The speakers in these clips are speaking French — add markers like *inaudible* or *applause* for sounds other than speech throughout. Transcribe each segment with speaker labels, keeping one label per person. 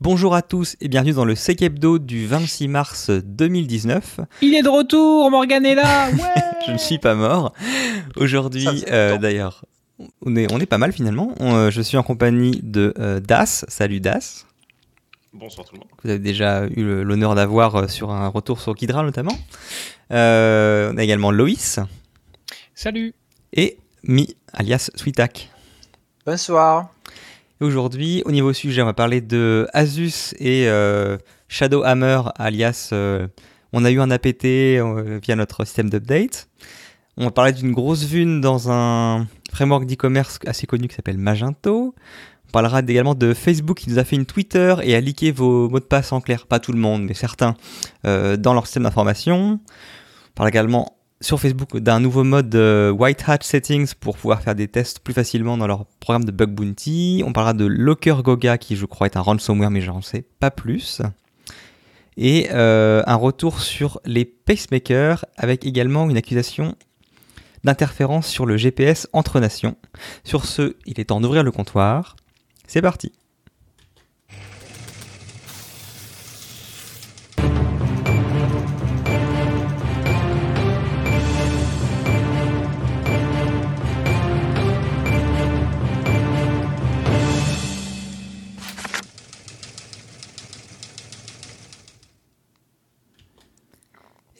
Speaker 1: Bonjour à tous et bienvenue dans le Sec Hebdo du 26 mars 2019.
Speaker 2: Il est de retour, Morgan est là *laughs* ouais
Speaker 1: Je ne suis pas mort. Aujourd'hui, euh, d'ailleurs, on est, on est pas mal finalement. euh, je suis en compagnie de euh, Das. Salut Das.
Speaker 3: Bonsoir tout le monde.
Speaker 1: Vous avez déjà eu l'honneur d'avoir sur un retour sur Kidra notamment. Euh, on a également Loïs
Speaker 2: Salut
Speaker 1: et Mi, alias Sweetak.
Speaker 4: Bonsoir.
Speaker 1: Aujourd'hui, au niveau sujet, on va parler de Asus et euh, Shadowhammer, alias euh, on a eu un APT euh, via notre système d'update. On va parler d'une grosse vune dans un framework d'e-commerce assez connu qui s'appelle Magento. On parlera également de Facebook qui nous a fait une Twitter et a leaké vos mots de passe en clair, pas tout le monde, mais certains, euh, dans leur système d'information. On parle également sur Facebook d'un nouveau mode euh, White Hat Settings pour pouvoir faire des tests plus facilement dans leur programme de bug bounty. On parlera de Locker Goga qui je crois est un ransomware mais j'en sais pas plus. Et euh, un retour sur les pacemakers avec également une accusation d'interférence sur le GPS entre nations. Sur ce, il est temps d'ouvrir le comptoir. C'est parti.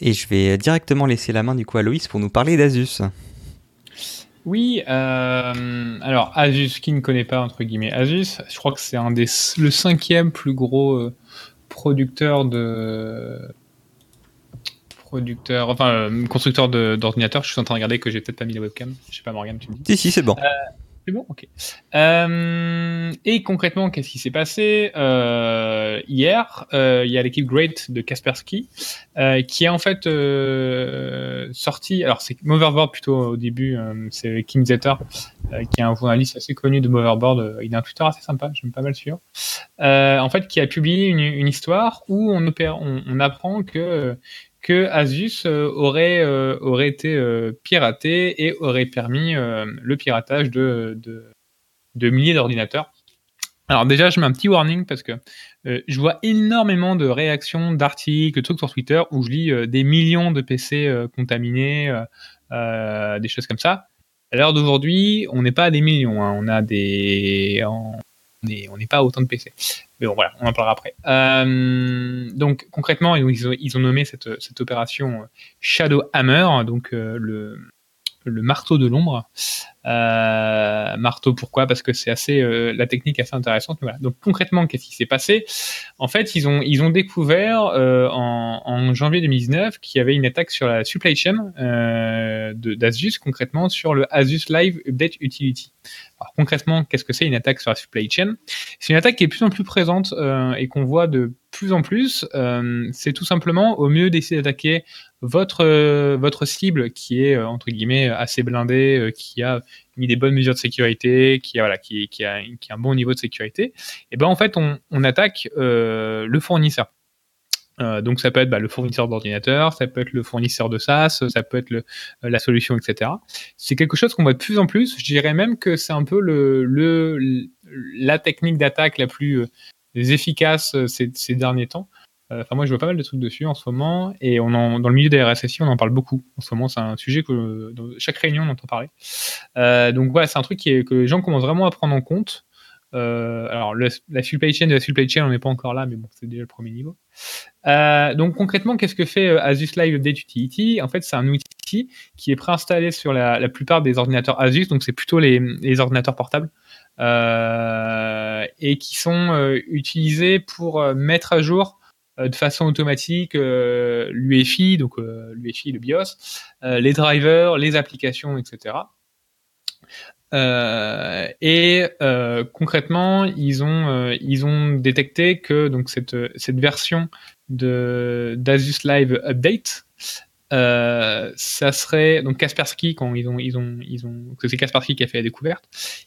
Speaker 1: Et je vais directement laisser la main du coup à Loïs pour nous parler d'Asus.
Speaker 2: Oui, euh, alors Asus, qui ne connaît pas entre guillemets Asus, je crois que c'est un des le cinquième plus gros euh, producteur de producteur, enfin euh, constructeur d'ordinateurs. Je suis en train de regarder que j'ai peut-être pas mis la webcam. Je sais pas Morgan, tu me dis.
Speaker 1: Si, si, c'est bon.
Speaker 2: C'est bon, ok. Euh, et concrètement, qu'est-ce qui s'est passé Euh, hier euh, Il y a l'équipe Great de Kaspersky euh, qui a en fait sorti. Alors c'est Moverboard plutôt au début. c'est Kim Zetter qui est un journaliste assez connu de Moverboard. il a un Twitter assez sympa, j'aime pas mal suivre. En fait, qui a publié une, histoire où on apprend que que Asus euh, aurait euh, aurait été euh, piraté et aurait permis le piratage de de, milliers d'ordinateurs. Alors déjà, je mets un petit warning parce que je vois énormément de réactions, d'articles, de trucs sur Twitter où je lis des millions de PC contaminés, des choses comme ça. À l'heure d'aujourd'hui, on n'est pas à des millions, hein. on a des, on n'est pas autant de PC. Mais bon, voilà, on en parlera après. Euh, donc concrètement, ils ont, nommé cette, opération Shadow Hammer, donc euh, le, le marteau de l'ombre. Euh, marteau, pourquoi? Parce que c'est assez euh, la technique assez intéressante. Donc concrètement, qu'est-ce qui s'est passé? En fait, ils ont ils ont découvert euh, en, janvier 2019 qu'il y avait une attaque sur la supply chain d'Asus, concrètement sur le Asus Live Update Utility. Alors concrètement, qu'est-ce que c'est une attaque sur la supply chain? C'est une attaque qui est de plus en plus présente et qu'on voit de plus en plus. Euh, c'est tout simplement au mieux d'essayer d'attaquer votre euh, votre cible qui est euh, entre guillemets assez blindée, qui a mis des bonnes mesures de sécurité, qui a voilà, qui, a qui a un bon niveau de sécurité. Et ben en fait on, attaque le fournisseur. Donc ça peut être bah, le fournisseur d'ordinateur, ça peut être le fournisseur de SaaS, ça peut être la solution, etc. C'est quelque chose qu'on voit de plus en plus. Je dirais même que c'est un peu le, le la technique d'attaque la plus euh, efficace euh, ces, derniers temps. Euh, Enfin, moi, je vois pas mal de trucs dessus en ce moment, et on en, dans le milieu des RSSI, on en parle beaucoup. En ce moment, c'est un sujet que dans chaque réunion, on entend parler. Euh, donc voilà, c'est un truc qui est, que les gens commencent vraiment à prendre en compte. Euh, alors, le- la supply chain de la supply chain, on n'est pas encore là, mais bon, c'est déjà le premier niveau. Euh, donc concrètement, qu'est-ce que fait euh, Asus Live Update Utility? En fait, c'est un outil qui est préinstallé sur la, plupart des ordinateurs Asus, donc c'est plutôt les, ordinateurs portables, euh, et qui sont euh, utilisés pour euh, mettre à jour euh, de façon automatique euh, l'UEFI, donc euh, l'UEFI, le BIOS, euh, les drivers, les applications, etc. Euh, et euh, concrètement, ils ont euh, ils ont détecté que donc cette cette version d'Asus Live Update, euh, ça serait donc Kaspersky quand ils ont ils ont ils ont que c'est Kaspersky qui a fait la découverte.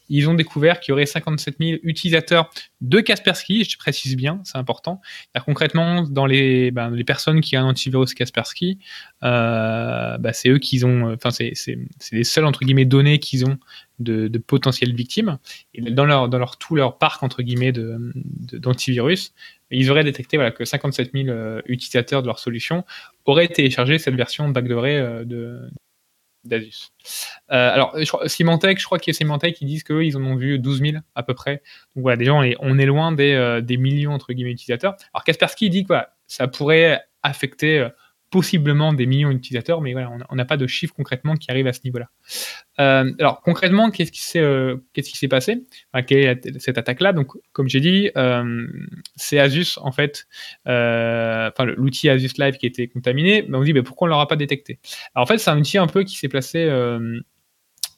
Speaker 2: Ils ont découvert qu'il y aurait 57 000 utilisateurs de Kaspersky, je précise bien, c'est important. Concrètement, dans les ben, les personnes qui ont un antivirus Kaspersky, euh, bah, c'est eux qui ont, enfin c'est c'est c'est les seules entre guillemets données qu'ils ont de, de, potentielles victimes. Dans leur, tout leur parc, entre guillemets, d'antivirus, ils auraient détecté voilà, que 57 000 utilisateurs de leur solution auraient téléchargé cette version backdoorée de, d'Asus. Euh, alors, Symantec, je crois qu'il y a Symantec qui disent qu'eux, ils en ont vu 12 000 à peu près. Donc voilà, déjà, on est, on est loin des, euh, millions, entre guillemets, d'utilisateurs. Alors, Kaspersky dit que ça pourrait affecter euh, possiblement des millions d'utilisateurs, mais voilà, on n'a pas de chiffres concrètement qui arrivent à ce niveau-là. Euh, alors concrètement, qu'est-ce qui s'est euh, passé? Quelle est cette attaque-là? Donc, comme j'ai dit, euh, c'est Asus en fait, enfin l'outil Asus Live qui été contaminé. Mais on dit, mais pourquoi on l'aura pas détecté? Alors en fait, c'est un outil un peu qui s'est placé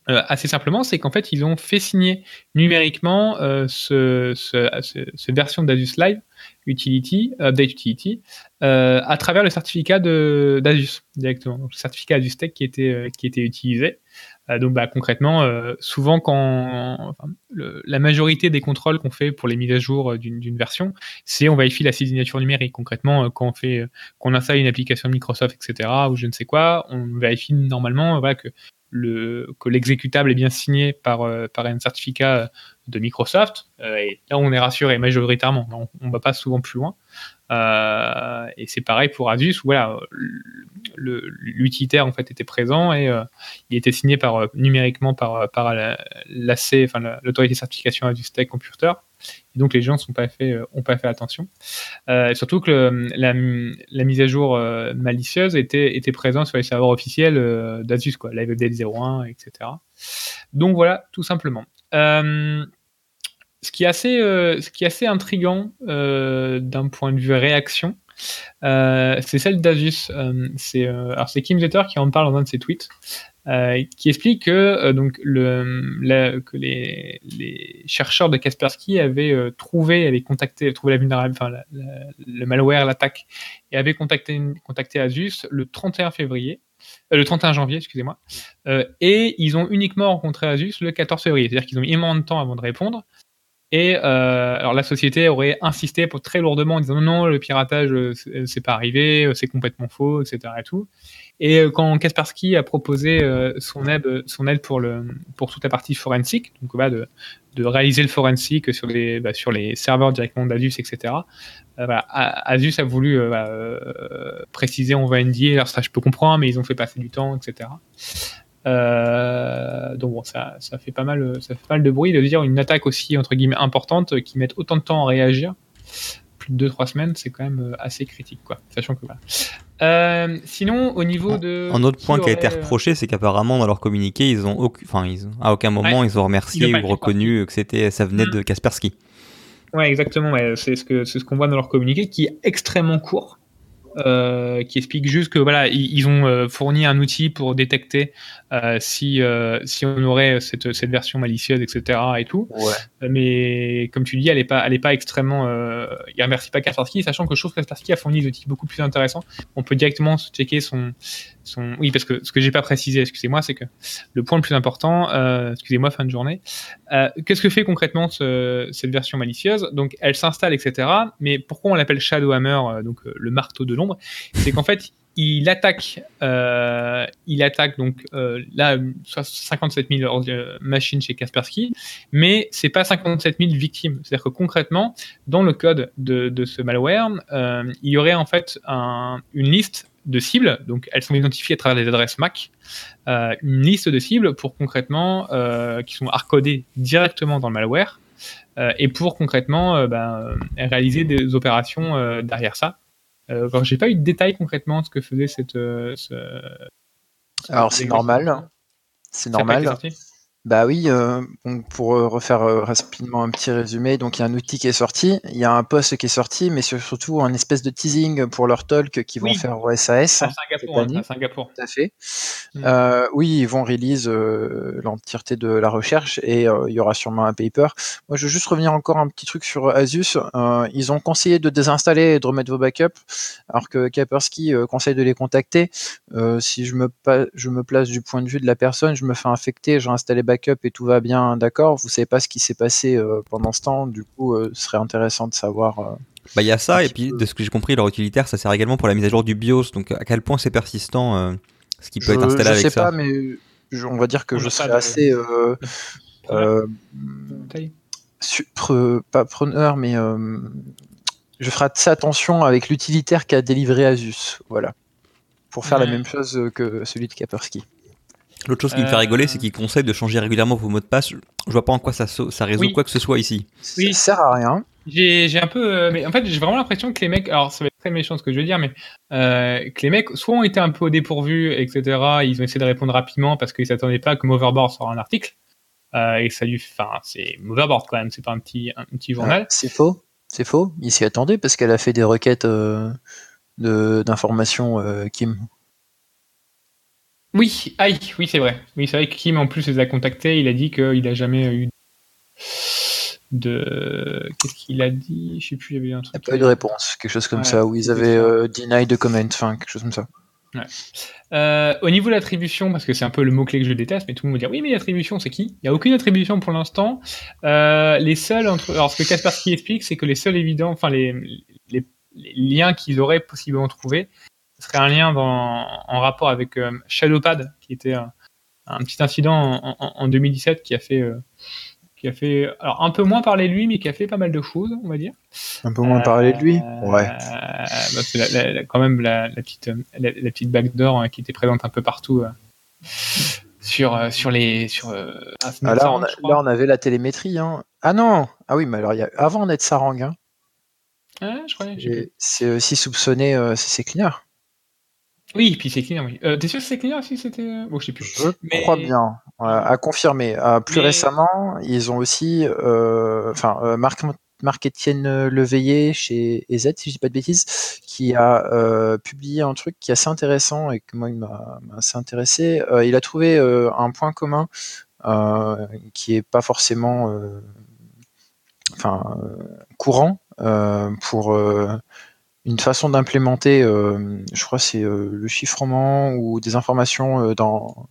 Speaker 2: euh, assez simplement, c'est qu'en fait, ils ont fait signer numériquement euh, ce, ce, ce, version d'Asus Live Utility, Update Utility, euh, à travers le certificat d'Asus directement, donc le certificat Asus Tech qui était, qui était utilisé. Donc bah, concrètement, souvent quand la majorité des contrôles qu'on fait pour les mises à jour d'une version, c'est on vérifie la signature numérique. Concrètement, quand on fait, qu'on installe une application Microsoft, etc., ou je ne sais quoi, on vérifie normalement que que l'exécutable est bien signé par, euh, un certificat de Microsoft. Euh, et là, on est rassuré majoritairement. On ne va pas souvent plus loin. Euh, et c'est pareil pour Asus. Voilà, l'utilitaire était présent et euh, il était signé numériquement par l'AC, l'autorité de certification Asus Tech Computer. Donc les gens n'ont pas fait ont pas fait attention. Euh, surtout que la, mise à jour malicieuse était était présente sur les serveurs officiels d'Asus quoi, Live Update 01, etc. Donc voilà, tout simplement. Euh, ce qui est assez, euh, ce qui est assez intriguant euh, d'un point de vue réaction, euh, c'est celle d'Asus. c'est Kim Zetter qui en parle dans un de ses tweets, qui explique que donc le que les, les, chercheurs de Kaspersky avaient trouvé, avaient contacté, trouvé la vulnérabilité, enfin le malware, l'attaque, et avaient contacté contacté Asus le 31 février. le 31 janvier, excusez-moi, et ils ont uniquement rencontré Asus le 14 février, c'est-à-dire qu'ils ont mis énormément de temps avant de répondre. Et euh, alors la société aurait insisté pour très lourdement en disant non, non, le piratage, euh, euh, c'est pas arrivé, c'est complètement faux, etc. Et, tout. Et quand Kaspersky a proposé son aide, son aide pour, le, pour toute la partie forensique, donc bah, de, réaliser le forensique sur les, bah, serveurs directement d'Asus, etc. Voilà, Asus a voulu bah, préciser on va NDA, alors ça je peux comprendre, mais ils ont fait passer du temps, etc. Euh, donc bon, ça, fait pas mal, ça fait pas mal de bruit de dire une attaque aussi entre guillemets importante qui met autant de temps à réagir. Plus de 2-3 semaines, c'est quand même euh, assez critique, quoi. Sachant que voilà. Euh, sinon, au niveau de.
Speaker 1: Un autre point qui, a été reproché, c'est qu'apparemment dans leur communiqué, ils ont, enfin, ils à aucun moment ils ont remercié ou reconnu que c'était, ça venait de Kaspersky.
Speaker 2: Ouais, exactement. Ouais. C'est ce que c'est ce qu'on voit dans leur communiqué, qui est extrêmement court. Euh, qui explique juste que voilà, ils, ont euh, fourni un outil pour détecter euh, si si on aurait cette, cette version malicieuse, etc. et tout. Ouais. Mais comme tu dis, elle est pas elle est pas extrêmement. il remercie pas Kaspersky, sachant que je trouve que Kaspersky a fourni des outils beaucoup plus intéressants. On peut directement checker son Oui, parce que ce que j'ai pas précisé, excusez-moi, c'est que le point le plus important, excusez-moi, fin de journée. Qu'est-ce que fait concrètement ce, cette version malicieuse? Donc, elle s'installe, etc. Mais pourquoi on l'appelle Shadowhammer, donc le marteau de l'ombre? C'est qu'en fait, il attaque, euh, il attaque donc euh, là 57 000 euh, machines chez Kaspersky, mais c'est pas 57 000 victimes. C'est-à-dire que concrètement, dans le code de, ce malware, il y aurait en fait une liste de cibles, donc elles sont identifiées à travers des adresses MAC, une liste de cibles pour concrètement qui sont hardcodées directement dans le malware et pour concrètement ben, réaliser des opérations derrière ça. Euh, alors, j'ai pas eu de détails concrètement de ce que faisait cette. Euh, ce...
Speaker 3: Alors, c'est normal. C'est normal. Bah oui, euh, pour euh, refaire euh, rapidement un petit résumé, donc il y a un outil qui est sorti, il y a un post qui est sorti, mais surtout un espèce de teasing pour leur talk qu'ils vont faire au SAS.
Speaker 2: À Singapour, à Singapour.
Speaker 3: Tout à fait. Mm. Euh, oui, ils vont release l'entièreté de la recherche et il y aura sûrement un paper. Moi, je veux juste revenir encore un petit truc sur Asus. ils ont conseillé de désinstaller et de remettre vos backups, alors que Kaspersky conseille de les contacter. si je me, je me place du point de vue de la personne, je me fais infecter, j'ai installé backup et tout va bien, d'accord. Vous savez pas ce qui s'est passé euh, pendant ce temps, du coup, euh, ce serait intéressant de savoir. Euh,
Speaker 1: bah, il y a ça, et puis de ce que j'ai compris, leur utilitaire, ça sert également pour la mise à jour du BIOS. Donc, à quel point c'est persistant, ce qui peut être installé
Speaker 3: je
Speaker 1: avec
Speaker 3: sais
Speaker 1: ça
Speaker 3: pas, mais je- on va dire que
Speaker 2: On
Speaker 3: je serais assez euh, *laughs* euh, pas preneur, mais euh, je ferai assez attention avec l'utilitaire qu'a délivré Asus. Voilà. Pour faire la même chose que celui de Kaspersky.
Speaker 1: L'autre chose qui me fait
Speaker 2: Euh,
Speaker 1: rigoler, c'est qu'il conseille de changer régulièrement vos mots de passe. Je vois pas en quoi ça, so- ça résout
Speaker 2: Oui.
Speaker 1: quoi que ce soit ici.
Speaker 2: Oui.
Speaker 3: Ça sert à rien.
Speaker 2: J'ai un peu. euh, mais en fait, j'ai vraiment l'impression que les mecs. Alors, ça va être très méchant ce que je veux dire, mais euh, que les mecs, soit ont été un peu au dépourvu, etc. Ils ont essayé de répondre rapidement parce qu'ils s'attendaient pas que Moverboard sorte un article. Euh, et ça lui. Enfin, c'est Moverboard quand même, c'est pas un petit, un petit journal.
Speaker 3: Ah, c'est faux. C'est faux. Il s'y attendait parce qu'elle a fait des requêtes euh, de- d'informations, euh, Kim.
Speaker 2: Oui, aïe, oui, c'est vrai. Oui, c'est vrai que Kim, en plus, les a contactés. Il a dit qu'il a jamais eu de. Qu'est-ce qu'il a dit? Je sais plus, il y avait un
Speaker 3: Il n'y a
Speaker 2: truc.
Speaker 3: pas eu de réponse, quelque chose comme
Speaker 2: Ouais,
Speaker 3: ça, où ils avaient euh, deny de comment, enfin quelque chose comme ça.
Speaker 2: Euh, au niveau de l'attribution, parce que c'est un peu le mot-clé que je déteste, mais tout le monde va dire oui, mais l'attribution, c'est qui? Il n'y a aucune attribution pour l'instant. Euh, les seuls entre. Alors, ce que Kaspersky explique, c'est que les seuls évidents, enfin, les, les, les liens qu'ils auraient possiblement trouvés, ce serait un lien dans, en rapport avec euh, Shadowpad, qui était un, un petit incident en, en- en 2017 qui a fait. euh, qui a fait alors un peu moins parler de lui mais qui a fait pas mal de choses on va dire
Speaker 3: Un peu moins parler de lui?
Speaker 2: Euh,
Speaker 3: Ouais.
Speaker 2: bah, la- la- quand même la, la petite, la, petite backdoor euh, qui était présente un peu partout sur, sur les. Sur, ah,
Speaker 3: là, on a- là, on avait la télémétrie. Hein. Ah non Ah oui, mais alors, il y a... avant NetSarang, hein,
Speaker 2: Ah, je
Speaker 3: et c'est aussi soupçonné c'est Cleaner.
Speaker 2: Oui, puis c'est clean, oui. Euh, T'es sûr que c'est clean si c'était. euh, Bon, je sais plus.
Speaker 3: Je
Speaker 2: Mais-
Speaker 3: crois bien. À confirmer. Euh, plus
Speaker 2: Mais-
Speaker 3: récemment, ils ont aussi, enfin, euh, Marc, Marc-Étienne Leveillé chez EZ, si je dis pas de bêtises, qui a euh, publié un truc qui est assez intéressant et que moi, il m'a assez intéressé. Euh, il a trouvé euh, un point commun euh, qui est pas forcément, euh, enfin, euh, courant euh, pour euh, une façon d'implémenter, euh, je crois, c'est euh, le chiffrement ou des informations euh, dans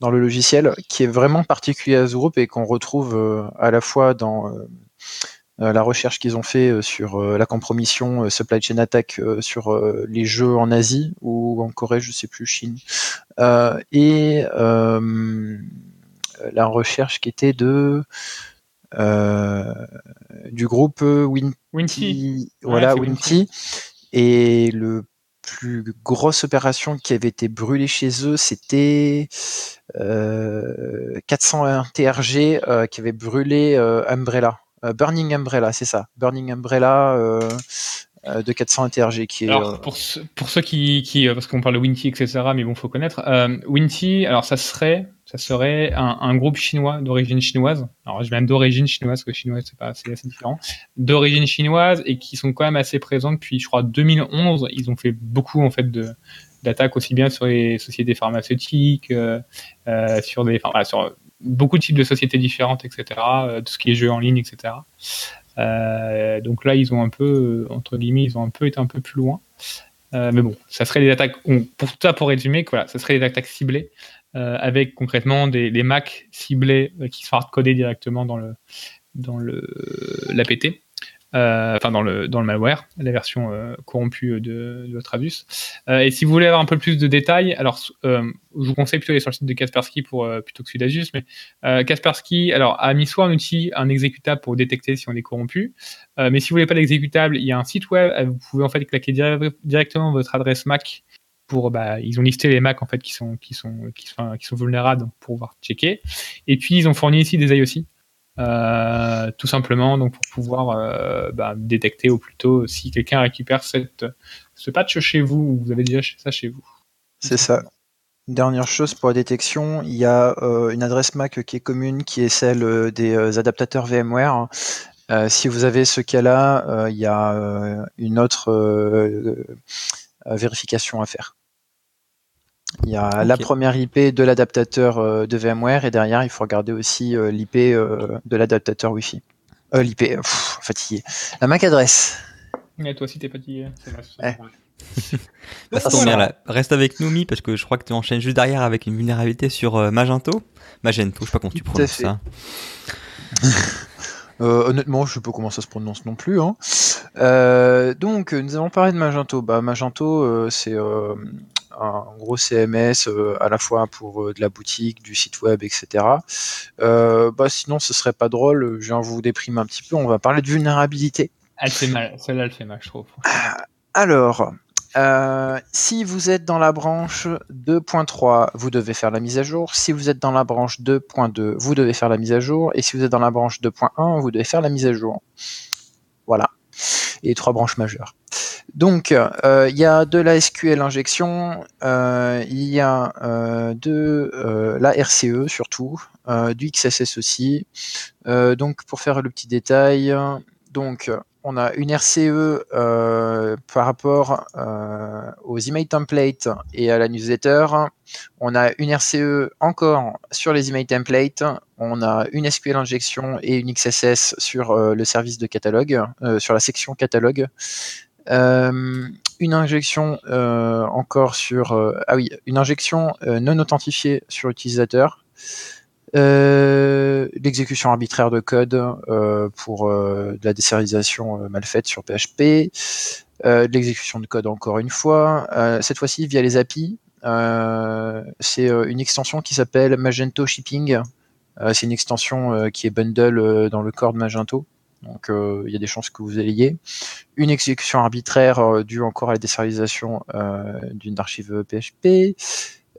Speaker 3: dans le logiciel, qui est vraiment particulier à ce groupe et qu'on retrouve à la fois dans la recherche qu'ils ont fait sur la compromission supply chain attack sur les jeux en Asie ou en Corée, je sais plus, Chine, et la recherche qui était de du groupe Win
Speaker 2: Winty.
Speaker 3: voilà,
Speaker 2: c'est
Speaker 3: Winty. Et le plus grosse opération qui avait été brûlée chez eux, c'était euh, 401 TRG euh, qui avait brûlé euh, Umbrella. Euh, Burning Umbrella, c'est ça. Burning Umbrella euh, euh, de 401 TRG qui est.
Speaker 2: Alors,
Speaker 3: euh,
Speaker 2: pour, ceux- pour ceux qui, qui euh, parce qu'on parle de Winty, etc., mais bon, faut connaître. Euh, Winty, alors ça serait, ça serait un, groupe chinois d'origine chinoise. Alors, je viens d'origine chinoise, parce que chinois, c'est pas, assez différent. D'origine chinoise et qui sont quand même assez présents depuis, je crois, 2011. Ils ont fait beaucoup, en fait, d'attaques aussi bien sur les sociétés pharmaceutiques, euh, euh, sur des, enfin, sur beaucoup de types de sociétés différentes, etc., euh, tout ce qui est jeux en ligne, etc. Donc là, ils ont un peu, entre guillemets, ils ont un peu été un peu plus loin. Mais bon, ça serait des attaques. on- pour ça, pour résumer, voilà, ça serait des attaques ciblées avec concrètement des, des Mac ciblés euh, qui sont hardcodés directement dans le dans le l'APT, euh, enfin dans le dans le malware, la version euh, corrompue de, de. Euh, et si vous voulez avoir un peu plus de détails, alors euh, je vous conseille plutôt d'aller sur le site de Kaspersky pour euh, plutôt que celui d'Asus, mais euh, Kaspersky alors a mis soit un outil, un exécutable pour détecter si on est corrompu, euh, mais si vous voulez pas l'exécutable, il y a un site web, euh, vous pouvez en fait claquer dire- directement votre adresse Mac pour bah, ils ont listé les Mac en fait qui sont qui sont qui sont vulnérables pour pouvoir checker. Et puis ils ont fourni ici des IOC euh, tout simplement donc pour pouvoir euh, bah, détecter au plus tôt si quelqu'un récupère cette ce patch chez vous ou vous avez déjà ça chez vous.
Speaker 3: C'est ça. Dernière chose pour la détection, il y a euh, une adresse MAC qui est commune, qui est celle des adaptateurs VMware. Si vous avez ce cas-là, il y a une autre vérification à faire. Il y a la première IP de l'adaptateur euh, de VMware et derrière, il faut regarder aussi euh, l'IP euh, de l'adaptateur Wi-Fi. Euh, L'IP, fatigué. La MAC adresse.
Speaker 2: Et toi aussi t'es fatigué. vrai. *laughs*
Speaker 1: Bah, ça bien. Reste avec nous, Mi, parce que je crois que tu enchaînes juste derrière avec une vulnérabilité sur euh, Magento. Magento, je sais pas comment tu prononces ça. *laughs*
Speaker 3: Euh, honnêtement, je sais pas comment ça se prononce non plus. Hein. Euh, donc, nous allons parler de Magento. Bah, Magento, euh, c'est euh, un gros CMS à la fois pour de la boutique, du site web, etc. bah sinon, ce serait pas drôle. Je viens vous déprimer un petit peu. On va parler de vulnérabilité.
Speaker 2: Elle fait mal. Celle-là, elle fait mal, je trouve.
Speaker 3: Alors, euh, si vous êtes dans la branche 2.3, vous devez faire la mise à jour. Si vous êtes dans la branche 2.2, vous devez faire la mise à jour. Et si vous êtes dans la branche 2.1, vous devez faire la mise à jour. Voilà. Et trois branches majeures. Donc, euh, il y a de la SQL injection, euh, il y a de la RCE surtout, du XSS aussi. donc, pour faire le petit détail, donc on a une RCE euh, par rapport euh, aux email templates et à la newsletter. On a une RCE encore sur les email templates. On a une SQL injection et une XSS sur euh, le service de catalogue, sur la section catalogue. Une injection encore sur ah oui une injection non authentifiée sur utilisateur euh, l'exécution arbitraire de code euh, pour euh, de la désérialisation mal faite sur PHP, l'exécution de code encore une fois, cette fois-ci via les API. c'est une extension qui s'appelle Magento Shipping. c'est une extension qui est bundle dans le corps de Magento. Donc il y a des chances que vous ayez une exécution arbitraire due encore à la désérialisation d'une archive PHP,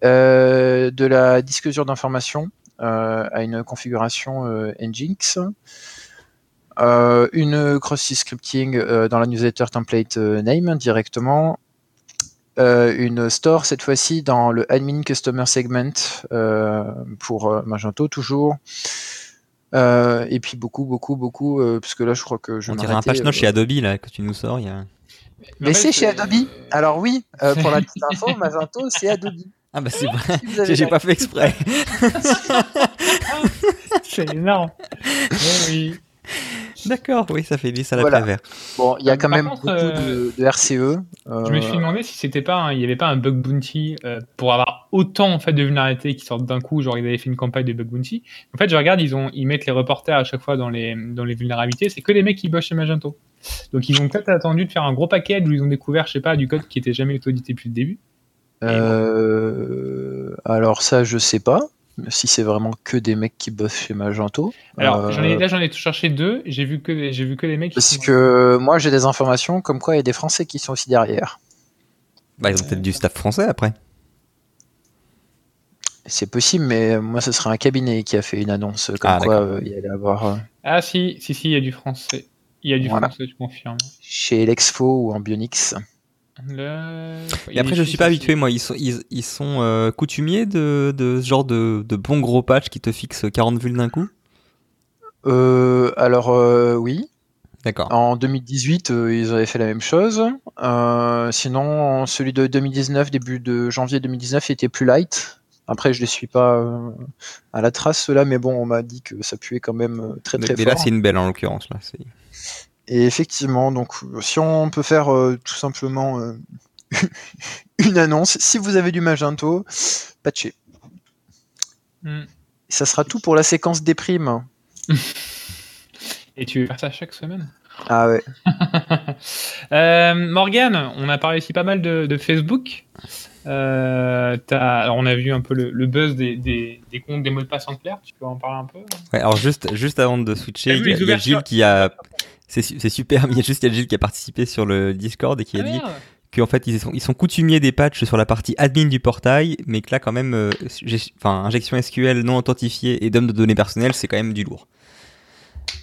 Speaker 3: de la disclosure d'informations euh, à une configuration euh, Nginx. Euh, une cross scripting dans la newsletter template name directement, une store cette fois-ci dans le admin customer segment pour Magento toujours. Et puis beaucoup, beaucoup, beaucoup, parce que là je crois que je
Speaker 1: On dirait un page note chez Adobe là que tu nous sors. Il y a...
Speaker 3: Mais, c'est chez Adobe. Alors oui, pour la petite info, *laughs* Magento c'est Adobe.
Speaker 1: Ah bah c'est vrai, j'ai pas fait exprès. *laughs*
Speaker 2: c'est énorme. *laughs* oui. *laughs*
Speaker 1: D'accord, oui, ça fait 10 à la voilà.
Speaker 3: Bon, il y a quand même beaucoup de, RCE.
Speaker 2: Euh, je me suis demandé si c'était pas, il y avait pas un bug bounty euh, pour avoir autant en fait de vulnérabilités qui sortent d'un coup, genre ils avaient fait une campagne de bug bounty. En fait, je regarde, ils ont, ils mettent les reporters à chaque fois dans les dans les vulnérabilités. C'est que les mecs qui bossent chez Magento. Donc ils ont peut-être attendu de faire un gros paquet où ils ont découvert, je sais pas, du code qui était jamais audité depuis le début.
Speaker 3: Euh, alors ça, je sais pas si c'est vraiment que des mecs qui bossent chez Magento.
Speaker 2: Alors euh, là, j'en ai cherché deux. J'ai vu que j'ai vu que des mecs.
Speaker 3: Parce que moi, j'ai des informations comme quoi il y a des Français qui sont aussi derrière.
Speaker 1: Bah, ils ont peut-être du staff français après.
Speaker 3: C'est possible, mais moi, ce serait un cabinet qui a fait une annonce comme ah, quoi euh, il allait avoir.
Speaker 2: Ah si, si, si, il y a du français. Il y a du français, tu confirmes.
Speaker 3: Chez Lexfo ou
Speaker 1: Et après, je suis pas habitué, moi. Ils sont, ils, sont euh, coutumiers de, de, ce genre de, de bons gros patchs qui te fixent 40 vulnes d'un coup?
Speaker 3: Euh, Alors, euh, oui.
Speaker 1: D'accord.
Speaker 3: En 2018, ils avaient fait la même chose. sinon, celui de 2019, début de janvier 2019, il était plus light. Après, je ne les suis pas à la trace, là, mais bon, on m'a dit que ça puait quand même très très fort. Mais
Speaker 1: là, c'est une belle en l'occurrence. Là,
Speaker 3: et effectivement, donc si on peut faire euh, tout simplement euh, *laughs* une annonce, si vous avez du Magento, patchez. Hmm. Ça sera tout pour la séquence des primes.
Speaker 2: Et tu veux faire ça chaque semaine?
Speaker 3: Ah ouais. *laughs*
Speaker 2: euh, Morgane, on a parlé ici pas mal de, Facebook. Euh, alors on a vu un peu le, buzz des, des, comptes des mots de passe en clair. Tu peux en parler un peu?
Speaker 1: Ouais, alors juste, juste avant de switcher, il y, a Gilles qui a c'est super, mais *laughs* il y a juste Gilles qui a participé sur le Discord et qui a ah dit qu'en fait ils sont, ils sont coutumiers des patchs sur la partie admin du portail, mais que là quand même, euh, enfin, injection SQL non authentifiée et dump de données personnelles, c'est quand même du lourd.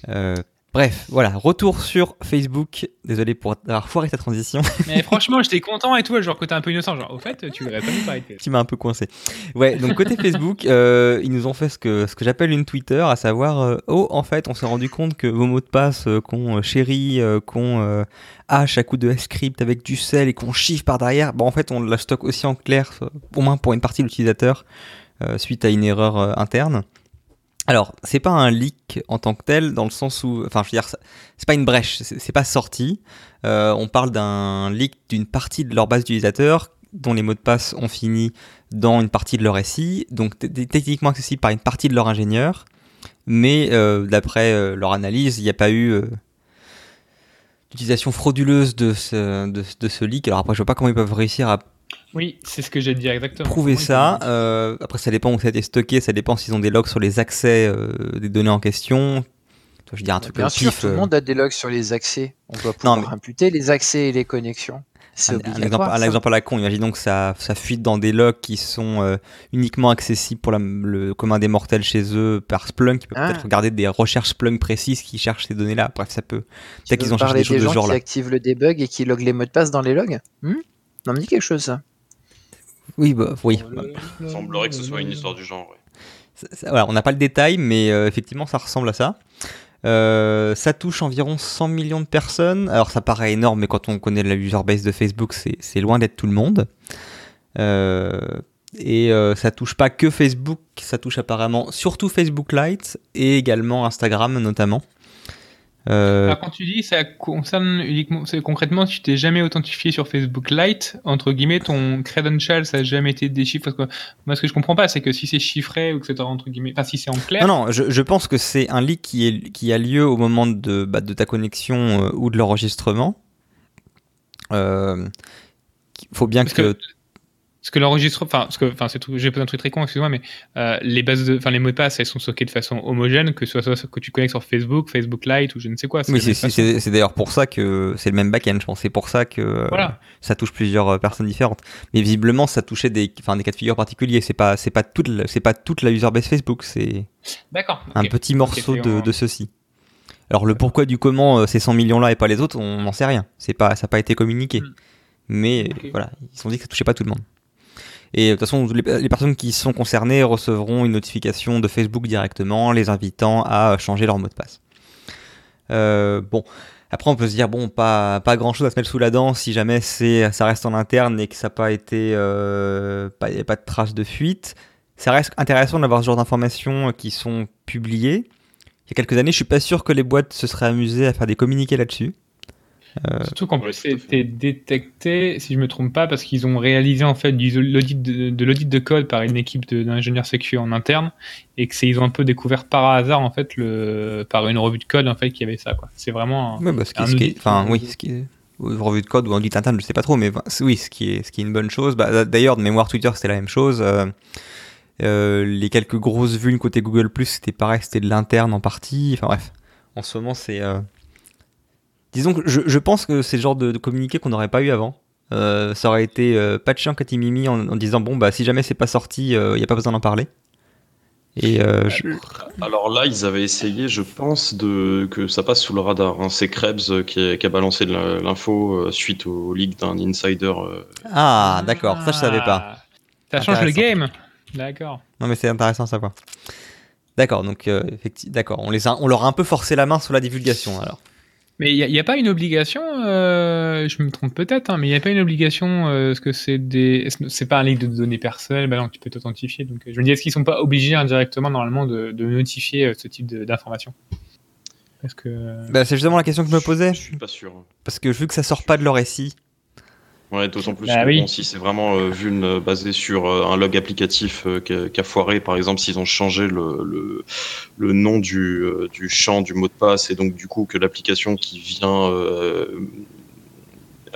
Speaker 1: Euh, Bref, voilà, retour sur Facebook. Désolé pour avoir foiré ta transition. *laughs*
Speaker 2: Mais franchement, j'étais content et tout, genre côté un peu innocent, genre au fait, tu voudrais pas nous parler *laughs*
Speaker 1: Tu m'as un peu coincé. Ouais, donc côté *laughs* Facebook, euh, ils nous ont fait ce que, ce que j'appelle une Twitter, à savoir, euh, oh, en fait, on s'est rendu compte que vos mots de passe euh, qu'on chérit, qu'on hache à coup de script avec du sel et qu'on chiffre par derrière, bon, en fait, on la stocke aussi en clair, au moins pour une partie de l'utilisateur, suite à une erreur interne. Alors, c'est pas un leak en tant que tel, dans le sens où, enfin, je veux dire, c'est pas une brèche, c'est pas sorti. Euh, on parle d'un leak d'une partie de leur base d'utilisateurs dont les mots de passe ont fini dans une partie de leur SI, donc techniquement accessible par une partie de leur ingénieur, mais euh, d'après euh, leur analyse, il n'y a pas eu d'utilisation frauduleuse de ce, de, ce leak. Alors après, je vois pas comment ils peuvent réussir à
Speaker 2: Oui, c'est ce que j'ai dit exactement.
Speaker 1: prouver
Speaker 2: ils
Speaker 1: ça.
Speaker 2: peuvent-
Speaker 1: Euh, après, ça dépend où ça a été stocké, ça dépend s'ils ont des logs sur les accès euh, des données en question. Toi, je veux dire un truc
Speaker 3: Bien sûr,
Speaker 1: pif,
Speaker 3: tout le
Speaker 1: euh,
Speaker 3: monde a des logs sur les accès. On doit pouvoir
Speaker 1: mais-
Speaker 3: imputer les accès et les connexions. C'est
Speaker 1: Un, un exemple,
Speaker 3: obligatoire.
Speaker 1: un
Speaker 3: ça.
Speaker 1: exemple à la con, imaginons que ça, ça fuite dans des logs qui sont euh, uniquement accessibles pour la- le commun des mortels chez eux par Splunk, qui peut
Speaker 3: Ah.
Speaker 1: peut-être regarder des recherches Splunk précises qui cherchent ces données-là. Bref, ça peut. Peut-être qu'ils ont cherché des choses de
Speaker 3: gens
Speaker 1: ce genre-là.
Speaker 3: qui activent le debug et qui loguent les mots de passe dans les logs? Hmm? Ça me dit quelque chose, ça.
Speaker 1: Oui, bah, oui.
Speaker 4: Il semblerait que ce soit une histoire du genre. ouais.
Speaker 1: Ça- ça- voilà, on n'a pas le détail, mais euh, effectivement, ça ressemble à ça. Euh, ça touche environ 100 millions de personnes. Alors, ça paraît énorme, mais quand on connaît la user base de Facebook, c'est loin d'être tout le monde. Euh, et euh, ça touche pas que Facebook, ça touche apparemment surtout Facebook Lite et également Instagram notamment. Euh,
Speaker 2: Alors, quand tu dis ça concerne uniquement, c'est concrètement, si tu t'es jamais authentifié sur Facebook Lite, entre guillemets, ton credential, ça n'a jamais été déchiffré. Parce que moi, ce que je comprends pas, c'est que si c'est chiffré ou que c'est entre guillemets, enfin, si c'est en clair.
Speaker 1: Non, non, je, je pense que c'est un leak qui, est, qui a lieu au moment de, bah, de ta connexion euh, ou de l'enregistrement. Euh, Il faut bien
Speaker 2: Parce
Speaker 1: que...
Speaker 2: que, parce que l'enregistrement, enfin, parce que, enfin, c'est tout, j'ai posé un truc très con, excuse-moi, mais euh, les bases de, enfin, les mots de passe, elles sont stockées de façon homogène, que ce soit, soit que tu connectes sur Facebook, Facebook Lite ou je ne sais quoi.
Speaker 1: Oui, c'est d'ailleurs pour ça que c'est le même back-end, je pense. C'est pour ça que euh, ça touche plusieurs euh, personnes différentes. Mais visiblement, ça touchait des, enfin, des cas de figure particuliers. C'est pas, c'est pas toute, la- c'est pas toute la user base Facebook. C'est
Speaker 2: D'accord.
Speaker 1: un petit morceau de,
Speaker 2: en-
Speaker 1: de ceci. Alors le pourquoi du comment euh, ces 100 millions là et pas les autres, on n'en sait rien. C'est pas, ça n'a pas été communiqué.
Speaker 2: Hmm.
Speaker 1: Mais voilà, ils se sont dit que ça touchait pas tout le monde. Et de toute façon, les, personnes qui sont concernées recevront une notification de Facebook directement, les invitant à changer leur mot de passe. Euh, bon, après on peut se dire bon, pas, pas grand chose à se mettre sous la dent si jamais ça reste en interne et que ça n'a pas été, euh, pas, pas de traces de fuite. Ça reste intéressant d'avoir ce genre d'informations qui sont publiées. Il y a quelques années, je suis pas sûr que les boîtes se seraient amusées à faire des communiqués là-dessus.
Speaker 2: Surtout qu'en
Speaker 4: Ouais,
Speaker 2: plus, c'était détecté, si je me trompe pas, parce qu'ils ont réalisé en fait du- l'audit de, de l'audit de code par une équipe de- d'ingénieurs sécu en interne, et que c'est ils ont un peu découvert par hasard en fait le par une revue de code en fait qu'il y avait ça quoi. C'est vraiment.
Speaker 1: Ouais, bah, ce qui,
Speaker 2: un
Speaker 1: ce qui est-
Speaker 2: audit,
Speaker 1: enfin,
Speaker 2: un
Speaker 1: oui, ce qui est, ou revue de code ou audit interne, je sais pas trop, mais oui, ce qui est, ce qui est une bonne chose. Bah, D'ailleurs, de mémoire Twitter, c'était la même chose. Euh, euh, les quelques grosses vues côté Google c'était pareil, c'était de l'interne en partie. Enfin bref, en ce moment, c'est. euh, Disons que je, je pense que c'est le genre de, de communiqué qu'on n'aurait pas eu avant. Euh, ça aurait été euh, patché en catimimi en, en disant bon bah si jamais c'est pas sorti, il n'y a pas besoin d'en parler. Et euh, je-
Speaker 4: Alors là, ils avaient essayé, je pense, de que ça passe sous le radar. hein. C'est Krebs euh, qui a, qui a balancé l'info euh, suite au leak d'un insider. euh.
Speaker 1: ah d'accord, ça je savais pas.
Speaker 2: Ça change le game. D'accord.
Speaker 1: Non, mais c'est intéressant à savoir. D'accord, donc euh, effectivement, d'accord, on, les a- on leur a un peu forcé la main sur la divulgation alors.
Speaker 2: Mais il n'y a, pas une obligation, euh, je me trompe peut-être, hein, mais il n'y a pas une obligation, euh, parce que c'est des, c'est pas un leak de données personnelles, bah non, tu peux t'authentifier. Donc, euh, je me dis, est-ce qu'ils sont pas obligés indirectement normalement de, de notifier euh, ce type d'informations Parce que euh,
Speaker 1: Bah, c'est justement la question que je me posais,
Speaker 4: Je suis pas sûr.
Speaker 1: parce que vu que ça sort pas de leur SI,
Speaker 4: Ouais, d'autant plus
Speaker 2: Bah
Speaker 4: que
Speaker 2: oui.
Speaker 4: bon, si c'est vraiment euh, vuln euh, basé sur euh, un log applicatif euh, qui a, qui a foiré, par exemple, s'ils ont changé le, le, le nom du, du champ du mot de passe et donc du coup que l'application qui vient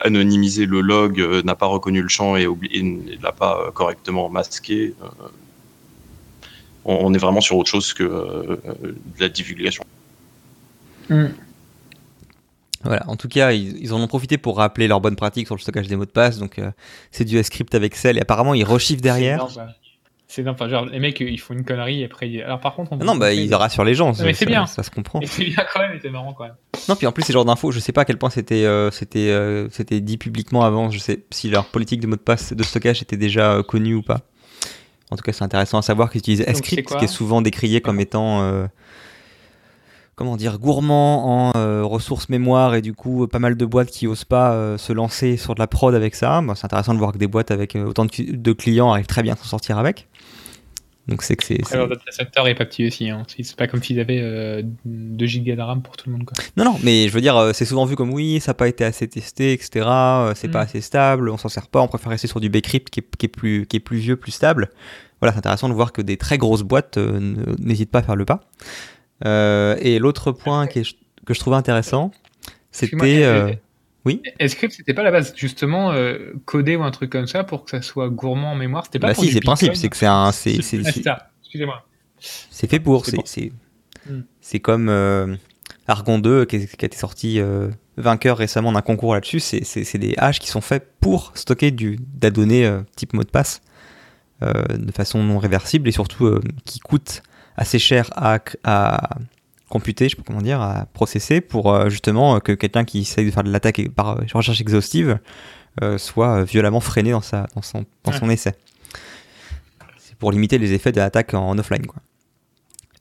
Speaker 4: anonymiser le log n'a pas reconnu le champ et ne l'a pas correctement masqué, on, on est vraiment sur autre chose que de la divulgation.
Speaker 1: Voilà, en tout cas, ils, ils en ont profité pour rappeler leurs bonnes pratiques sur le stockage des mots de passe, donc euh, c'est du script avec Excel, et apparemment ils rechiffrent derrière.
Speaker 2: C'est énorme, enfin, genre, les mecs, ils font une connerie et après. Alors, par contre, on
Speaker 1: Ah non, bah ils rassurent les gens,
Speaker 2: mais c'est bien.
Speaker 1: ça se comprend.
Speaker 2: C'est bien quand même, et c'est marrant quand même.
Speaker 1: Non, puis en plus, ces genres d'infos, je sais pas à quel point c'était euh, c'était euh, c'était dit publiquement avant. Je sais si leur politique de mot de passe de stockage était déjà connue ou pas. En tout cas, c'est intéressant à savoir qu'ils utilisent Script,
Speaker 2: quoi
Speaker 1: qui est souvent décrié comme étant comment dire gourmand en euh, ressources mémoire et du coup pas mal de boîtes qui osent pas euh, se lancer sur de la prod avec ça. Bon, c'est intéressant de voir que des boîtes avec euh, autant de, cli- de clients arrivent très bien à s'en sortir avec. Donc c'est que c'est
Speaker 2: Alors, le est pas petit aussi, hein. C'est pas comme s'ils avaient euh, 2 gigas de RAM pour tout le monde, quoi.
Speaker 1: Non, non, mais je veux dire, euh, c'est souvent vu comme oui, ça n'a pas été assez testé, etc. euh, C'est
Speaker 2: Mm.
Speaker 1: pas assez stable, on s'en sert pas, on préfère rester sur du Bcrypt qui est, qui est plus, qui est plus vieux, plus stable. Voilà, c'est intéressant de voir que des très grosses boîtes euh, n'hésitent pas à faire le pas. Euh, et l'autre point qui est- que je trouvais intéressant, c'était.
Speaker 2: euh,
Speaker 1: euh, Oui?
Speaker 2: Que c'était pas la base justement euh, codé ou un truc comme ça pour que ça soit gourmand en mémoire? C'était pas
Speaker 1: Bah
Speaker 2: pour
Speaker 1: si, c'est le principe, c'est que c'est un, c'est,
Speaker 2: C'est- ah. Excusez-moi.
Speaker 1: c'est fait pour.
Speaker 2: C'est
Speaker 1: C'est,
Speaker 2: bon.
Speaker 1: c'est,
Speaker 2: Hmm.
Speaker 1: comme euh, Argon 2 qui, qui a été sorti euh, vainqueur récemment d'un concours là-dessus. C'est, c'est, c'est des haches qui sont faits pour stocker du, de la donnée euh, type mot de passe euh, de façon non réversible et surtout euh, qui coûtent assez cher à, à computer, je sais pas comment dire, à processer pour euh, justement euh, que quelqu'un qui essaye de faire de l'attaque par euh, recherche exhaustive soit violemment freiné dans, sa, dans, son, dans
Speaker 2: Ouais.
Speaker 1: son essai. C'est pour limiter les effets de l'attaque en, offline. Quoi.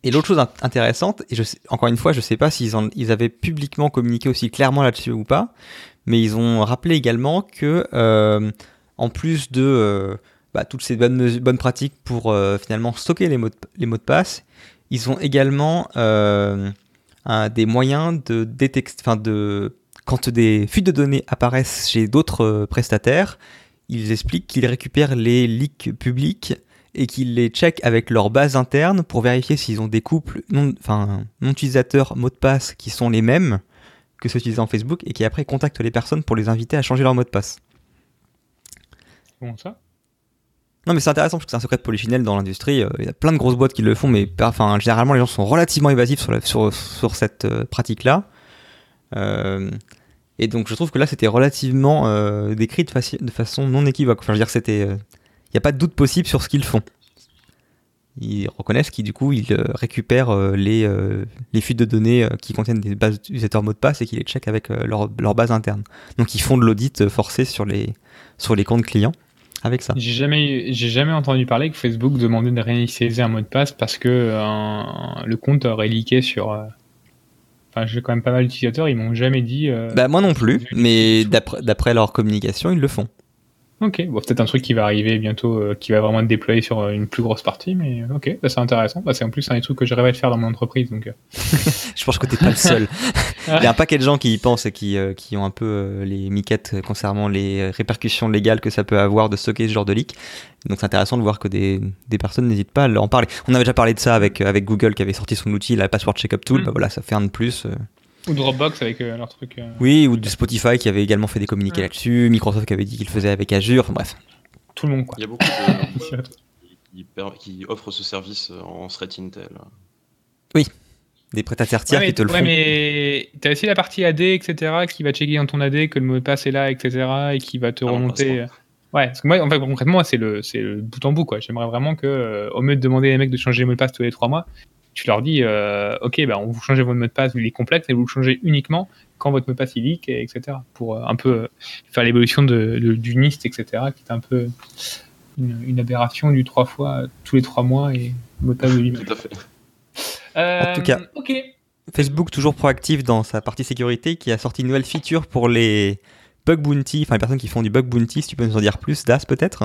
Speaker 1: Et l'autre chose int- intéressante, et je sais- encore une fois, je sais pas s'ils ils avaient publiquement communiqué aussi clairement là-dessus ou pas, mais ils ont rappelé également que, euh, en plus de euh, bah, toutes ces bonnes, pratiques pour euh, finalement stocker les mots, de, passe, ils ont également euh, des moyens de détecter, enfin de quand des fuites de données apparaissent chez d'autres euh, prestataires, ils expliquent qu'ils récupèrent les leaks publics et qu'ils les checkent avec leur base interne pour vérifier s'ils ont des couples non, enfin, non utilisateurs mots de passe qui sont les mêmes que ceux utilisés en Facebook et qui après contactent les personnes pour les inviter à changer leur mot de passe.
Speaker 2: Bon ça?
Speaker 1: Non mais c'est intéressant parce que c'est un secret de polichinelle dans l'industrie. euh, Il y a plein de grosses boîtes qui le font, mais enfin, généralement les gens sont relativement évasifs sur, sur, cette euh, pratique-là. Euh, et donc je trouve que là c'était relativement euh, décrit de, façon non équivoque. Enfin je veux dire c'était, euh, il n'y a pas de doute possible sur ce qu'ils font. Ils reconnaissent qu'ils du coup ils euh, récupèrent euh, les, euh, les fuites de données euh, qui contiennent des bases utilisateurs mots de passe et qu'ils les checkent avec euh, leur, leur base interne. Donc ils font de l'audit euh, forcé sur les, sur les comptes clients avec ça.
Speaker 2: J'ai jamais, j'ai jamais entendu parler que Facebook demandait de réinitialiser un mot de passe parce que euh, le compte aurait leaké sur. euh, Enfin, j'ai quand même pas mal d'utilisateurs, ils m'ont jamais dit. euh,
Speaker 1: Bah moi non plus, mais d'après d'après leur communication, ils le font.
Speaker 2: Ok, bon, peut-être un truc qui va arriver bientôt, euh, qui va vraiment être déployé sur euh, une plus grosse partie, mais euh, ok, bah, c'est intéressant. Bah, c'est en plus un des trucs que je rêvais de faire dans mon entreprise, donc. *laughs*
Speaker 1: Je pense que t'es pas le seul. *laughs* Il y a un paquet de gens qui y pensent et qui, qui ont un peu les miquettes concernant les répercussions légales que ça peut avoir de stocker ce genre de leak. Donc c'est intéressant de voir que des, des personnes n'hésitent pas à leur en parler. On avait déjà parlé de ça avec, avec Google qui avait sorti son outil, la Password Checkup Tool.
Speaker 2: Mm.
Speaker 1: Bah voilà, ça fait un de plus.
Speaker 2: Ou Dropbox avec euh, leur truc. euh,
Speaker 1: Oui, ou de Spotify qui avait également fait des communiqués
Speaker 2: Ouais.
Speaker 1: là-dessus. Microsoft qui avait dit qu'il le faisait avec Azure. Enfin bref.
Speaker 2: Tout le monde, quoi.
Speaker 4: Il y a beaucoup de *laughs* qui, qui offrent ce service euh, en threat intel.
Speaker 1: Des prestataires tiers
Speaker 2: ouais,
Speaker 1: qui te le
Speaker 2: mais,
Speaker 1: font.
Speaker 2: ouais, mais t'as aussi la partie AD, etc., qui va checker dans ton AD que le mot de passe est là, etc., et qui va te
Speaker 4: Ah, on
Speaker 2: remonter. Ouais, parce que moi, en fait, concrètement, c'est le, c'est le bout en bout, quoi. J'aimerais vraiment que, euh, au lieu de demander les mecs de changer le mot de passe tous les trois mois, tu leur dis, euh, ok, bah, on vous changez votre mot de passe, il est complexe, et vous le changez uniquement quand votre mot de passe il leak, et etc. Pour euh, un peu euh, faire l'évolution de, de- du NIST, etc., qui est un peu une, une aberration du trois fois tous les trois mois et mot de passe de lui-même.
Speaker 4: Tout à fait.
Speaker 1: En tout cas.
Speaker 2: Ok.
Speaker 1: Facebook toujours proactif dans sa partie sécurité qui a sorti une nouvelle feature pour les bug bounty, enfin les personnes qui font du bug bounty, si tu peux nous en dire plus, Das peut-être?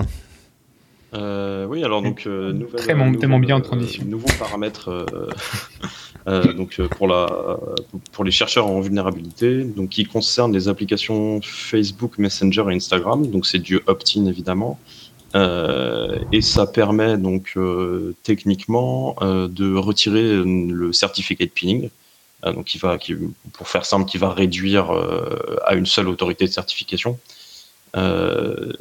Speaker 4: Euh, oui, alors donc euh, nouvelle-
Speaker 2: Très tellement bien en
Speaker 4: euh, nouveau paramètre euh, *laughs* euh, donc euh, pour la pour les chercheurs en vulnérabilité, donc qui concerne les applications Facebook, Messenger et Instagram. Donc c'est du opt-in évidemment. Euh, et ça permet donc euh, techniquement euh, de retirer euh, le certificate pinning. Euh, donc qui va, qui, pour faire simple, qui va réduire euh, à une seule autorité de certification. Euh,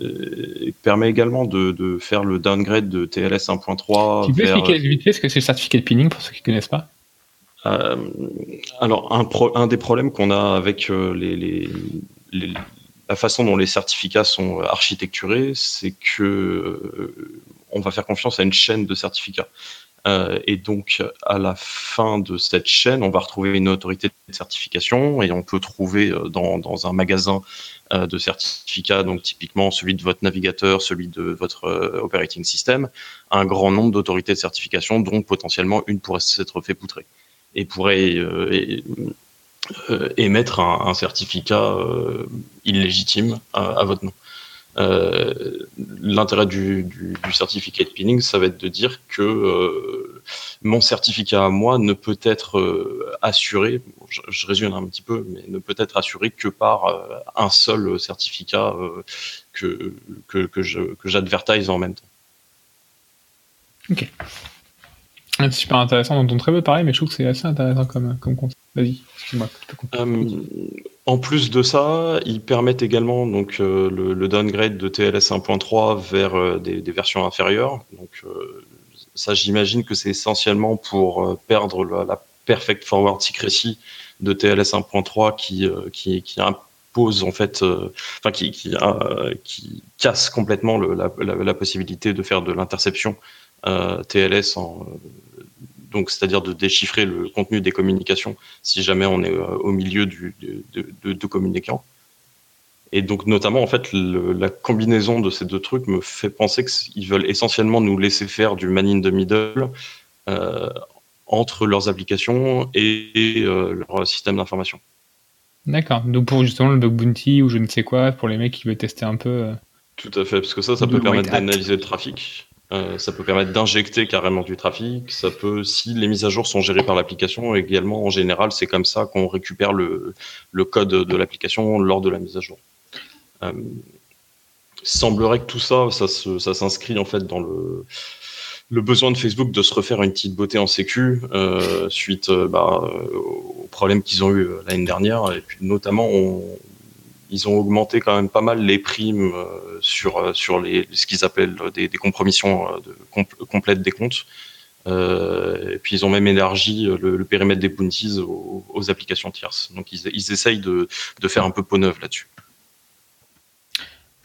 Speaker 4: permet également de, de faire le downgrade de TLS 1.3
Speaker 2: Tu peux
Speaker 4: vers,
Speaker 2: expliquer vite fait ce que c'est le certificat de pinning pour ceux qui ne connaissent pas
Speaker 4: euh, alors, un, pro- un des problèmes qu'on a avec euh, les, les- les- la façon dont les certificats sont architecturés, c'est que euh, on va faire confiance à une chaîne de certificats. Euh, et donc, à la fin de cette chaîne, on va retrouver une autorité de certification et on peut trouver euh, dans, un magasin euh, de certificats, donc typiquement celui de votre navigateur, celui de votre operating system, un grand nombre d'autorités de certification dont potentiellement une pourrait s'être fait poutrer et pourrait et- émettre un, certificat illégitime à votre nom. Euh, L'intérêt du, du, du certificat de pinning, ça va être de dire que euh, mon certificat à moi ne peut être euh, assuré, je, résume un petit peu, mais ne peut être assuré que par un seul certificat que, que, j'advertise en même temps.
Speaker 2: C'est super intéressant, on entend très peu parler, mais je trouve que c'est assez intéressant comme, comme concept.
Speaker 4: Euh, en plus de ça, ils permettent également donc euh, le, downgrade de TLS 1.3 vers euh, des, versions inférieures. Donc ça, j'imagine que c'est essentiellement pour perdre la, perfect forward secrecy de TLS 1.3 qui, qui, impose en fait, enfin qui, qui, qui, casse complètement la, la, possibilité de faire de l'interception TLS en donc c'est-à-dire de déchiffrer le contenu des communications si jamais on est euh, au milieu du, de, de, communicants. Et donc notamment en fait la combinaison de ces deux trucs me fait penser qu'ils veulent essentiellement nous laisser faire du man in the middle euh, entre leurs applications et, euh, leur système d'information.
Speaker 2: D'accord. Donc pour justement le bug bounty ou je ne sais quoi pour les mecs qui veulent tester un peu.
Speaker 4: Tout à fait, parce que ça, ça peut permettre d'analyser le trafic. Euh, ça peut permettre d'injecter carrément du trafic. Ça peut, si les mises à jour sont gérées par l'application, également en général, c'est comme ça qu'on récupère le, code de l'application lors de la mise à jour. Euh, semblerait que tout ça, ça, s'inscrit en fait dans le, besoin de Facebook de se refaire une petite beauté en sécu euh, suite bah, aux problèmes qu'ils ont eu l'année dernière. Et puis notamment, on, ils ont augmenté quand même pas mal les primes euh, sur, euh, sur les, ce qu'ils appellent des, compromissions euh, de, complètes des comptes. et puis ils ont même élargi le, périmètre des bounties aux, applications tierces. Donc ils, ils essayent de, de, faire un peu peau neuve là-dessus.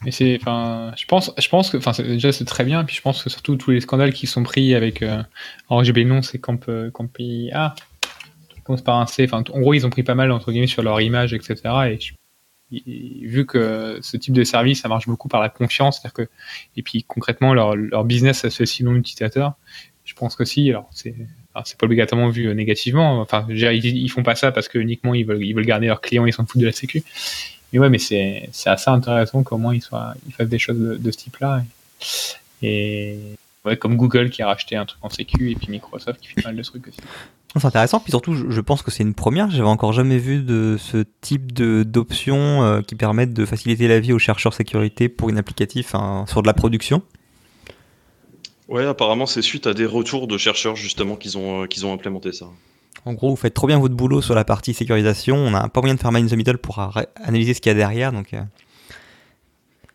Speaker 2: Mais c'est, enfin, je pense, je pense que, enfin, déjà c'est très bien. Puis je pense que surtout tous les scandales qui sont pris avec, euh, le nom, c'est Camp, Camp, ah, commence par un C. Enfin, en gros, ils ont pris pas mal entre guillemets sur leur image, etc. Et je vu que ce type de service, ça marche beaucoup par la confiance, c'est-à-dire que, et puis concrètement, leur, leur business associe non utilisateur. Je pense que si, alors c'est, c'est pas obligatoirement vu négativement. Enfin, ils, font pas ça parce que uniquement ils veulent, ils veulent garder leurs clients, ils s'en foutent de la sécu. Mais ouais, mais c'est, c'est assez intéressant comment ils soient, ils fassent des choses de, ce type-là. Et, ouais, comme Google qui a racheté un truc en sécu et puis Microsoft qui fait mal de trucs aussi.
Speaker 1: C'est intéressant, puis surtout, je pense que c'est une première. J'avais encore jamais vu de ce type d'options euh, qui permettent de faciliter la vie aux chercheurs sécurité pour une applicatif sur de la production.
Speaker 4: Ouais, apparemment, c'est suite à des retours de chercheurs justement qu'ils ont, euh, qu'ils ont implémenté ça.
Speaker 1: En gros, vous faites trop bien votre boulot sur la partie sécurisation. On n'a pas moyen de faire mine in the middle pour analyser ce qu'il y a derrière. Donc, euh,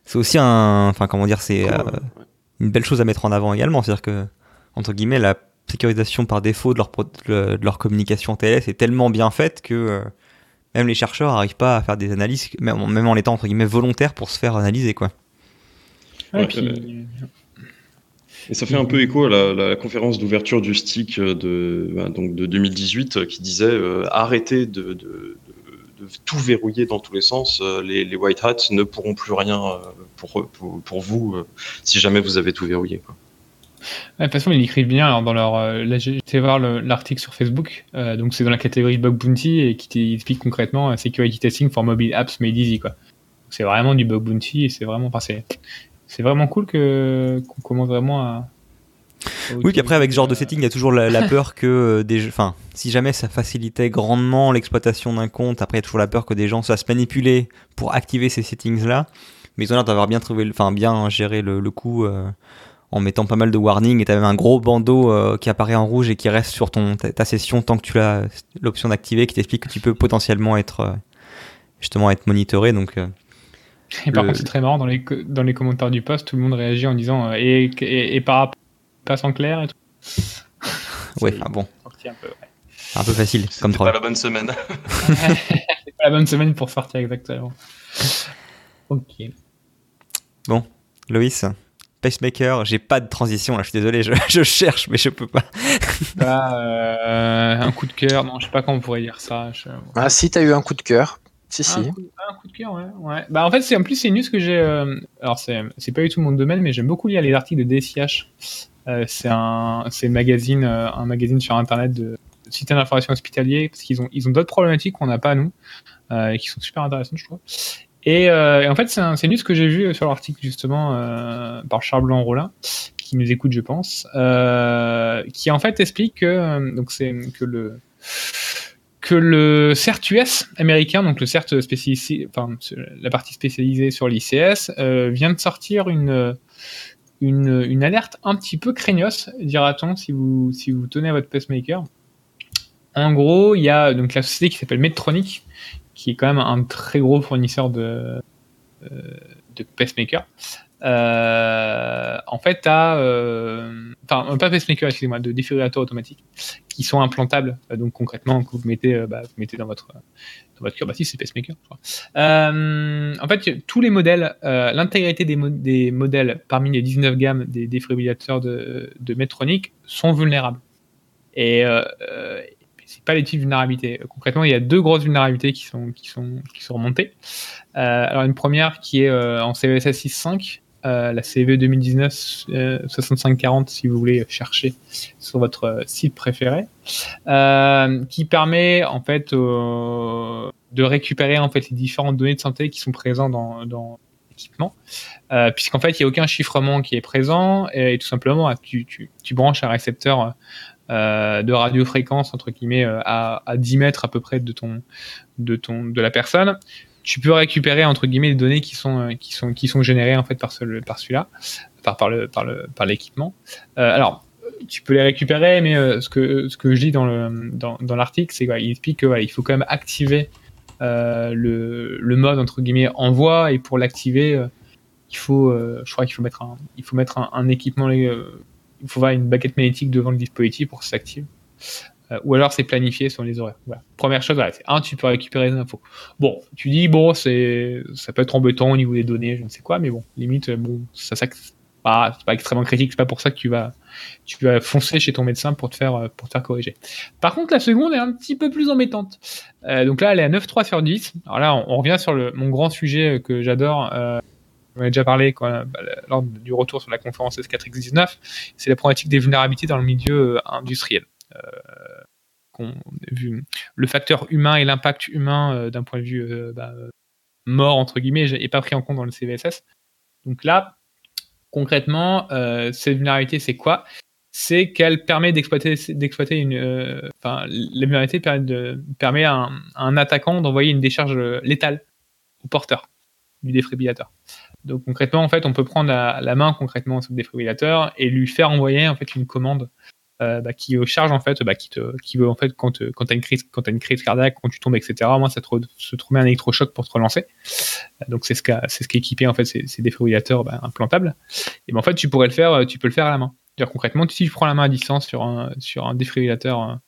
Speaker 1: c'est aussi un, enfin, comment dire, c'est une belle chose à mettre en avant également. C'est-à-dire que, entre guillemets, la sécurisation par défaut de leur, de leur communication TLS est tellement bien faite que euh, même les chercheurs n'arrivent pas à faire des analyses, même, en étant entre guillemets volontaires pour se faire analyser. Quoi.
Speaker 4: et, ça fait un peu écho à la, conférence d'ouverture du stick de, bah, donc de 2018 qui disait euh, arrêtez de, de, tout verrouiller dans tous les sens. Euh, les, les, white hats ne pourront plus rien pour, pour, pour vous si jamais vous avez tout verrouillé. Quoi
Speaker 2: de toute façon, ils écrivent bien. Alors, dans leur, euh, là, j'ai été voir l'article sur Facebook. Euh, donc, c'est dans la catégorie bug bounty et qui explique concrètement euh, security testing for mobile apps made easy. Quoi. C'est vraiment du bug bounty et c'est vraiment, enfin, c'est, vraiment cool que qu'on commence vraiment à.
Speaker 1: Oui, puis après, avec ce genre de setting, il y a toujours la, peur que des. Enfin, si jamais ça facilitait grandement l'exploitation d'un compte, après, il y a toujours la peur que des gens se fassent manipuler pour activer ces settings-là. Mais ils ont l'air d'avoir bien trouvé, enfin, bien géré le, le coup en mettant pas mal de warnings et tu as même un gros bandeau euh, qui apparaît en rouge et qui reste sur ton, ta, session tant que tu as l'option d'activer qui t'explique que tu peux potentiellement être euh, justement être monitoré. Donc euh,
Speaker 2: et par contre c'est très marrant dans les, dans les commentaires du post tout le monde réagit en disant et, et, par rapport passe en clair et tout. *laughs*
Speaker 1: Ouais ah bon. Un peu, un peu facile comme
Speaker 4: pas la bonne semaine. *laughs* *laughs*
Speaker 2: C'est pas la bonne semaine pour sortir exactement. Ok.
Speaker 1: Bon Loïs? Pacemaker, j'ai pas de transition là, je suis désolé, je, *laughs* cherche mais je peux pas. *laughs*
Speaker 2: Bah, euh, un coup de cœur, non, je sais pas comment on pourrait dire ça.
Speaker 3: Ah si, t'as eu un coup de cœur. Si,
Speaker 2: un
Speaker 3: si.
Speaker 2: Coup, un coup de cœur, ouais. Bah en fait, c'est en plus c'est une news que j'ai. Euh, alors c'est c'est pas du tout mon domaine, mais j'aime beaucoup lire les articles de DSIH. Euh, c'est un c'est magazine un magazine sur internet de système d'information hospitalier parce qu'ils ont ils ont d'autres problématiques qu'on n'a pas nous et qui sont super intéressantes je trouve. Euh, et, en fait, c'est un, une news que j'ai vu sur l'article justement euh, par Charles Blanc-Rollin, qui nous écoute, je pense, euh, qui en fait explique que donc c'est que le que le CERT-US américain, donc le CERT spécialisé, enfin la partie spécialisée sur l'ICS, vient de sortir une, une, une alerte un petit peu craignos, dira-t-on, si vous si vous tenez à votre pacemaker. En gros, il y a donc la société qui s'appelle Medtronic, qui est quand même un très gros fournisseur de, euh, de pacemaker. Euh, en fait, tu as, euh, enfin, pas pacemaker, excusez-moi, de défibrillateurs automatiques qui sont implantables. Donc concrètement, que vous mettez, bah, vous mettez dans votre dans votre cœur. Bah si, c'est pacemaker. En fait, tous les modèles, l'intégrité des, des modèles parmi les 19 gammes des défibrillateurs de, de Medtronic sont vulnérables. Et c'est pas les types de vulnérabilité. Concrètement, il y a deux grosses vulnérabilités qui sont qui sont qui sont remontées. Euh, alors une première qui est euh, en CVSS 6.5, euh, la CV 2019 euh, 6540 si vous voulez chercher sur votre euh, site préféré, qui permet en fait de récupérer en fait les différentes données de santé qui sont présentes dans, dans l'équipement, euh, puisqu'en fait il n'y a aucun chiffrement qui est présent et, tout simplement tu, tu, tu branches un récepteur euh, de radiofréquence entre guillemets euh, à, à 10 mètres à peu près de ton de ton de la personne. Tu peux récupérer entre guillemets les données qui sont euh, qui sont qui sont générées en fait par ce par celui-là par par le par le par l'équipement. Euh, alors tu peux les récupérer mais euh, ce que ce que je dis dans le dans, dans l'article c'est qu'il explique que voilà, il faut quand même activer le, le mode entre guillemets envoi. Et pour l'activer il faut je crois qu'il faut mettre un il faut mettre un, un équipement il faut avoir une baguette magnétique devant le dispositif pour que ça s'active. Euh, ou alors c'est planifié sur les horaires. Première chose, voilà, c'est un, tu peux récupérer les infos. Bon, tu dis bon, c'est ça peut être embêtant au niveau des données, je ne sais quoi, mais bon, limite, euh, bon, ça, ça ah, c'est pas extrêmement critique, c'est pas pour ça que tu vas tu vas foncer chez ton médecin pour te faire euh, pour te faire corriger. Par contre, la seconde est un petit peu plus embêtante. Donc là, elle est à 9,3 sur 10. Alors là, on, revient sur le, mon grand sujet que j'adore. On en a déjà parlé bah, lors du retour sur la conférence S4X19, c'est la problématique des vulnérabilités dans le milieu euh, industriel. Euh, le facteur humain et l'impact humain euh, d'un point de vue bah, mort entre guillemets n'est pas pris en compte dans le CVSS. Donc là, concrètement, cette vulnérabilité, c'est quoi? C'est qu'elle permet d'exploiter, une, la vulnérabilité permet à un, à un attaquant d'envoyer une décharge létale au porteur du défibrillateur. Donc concrètement, en fait, on peut prendre la, la main concrètement sur le défibrillateur et lui faire envoyer en fait une commande euh, bah, qui charge en fait, bah, qui te, qui veut en fait quand quand t'as une crise, quand as une crise cardiaque, quand tu tombes, etc. Moi, ça te, se te remet un électrochoc pour te relancer. Donc c'est ce qu'a, c'est ce qui est équipé en fait ces, ces défibrillateurs bah, implantables. Et ben en fait, tu pourrais le faire, tu peux le faire à la main. C'est-à-dire concrètement, si tu prends la main à distance sur un sur un défibrillateur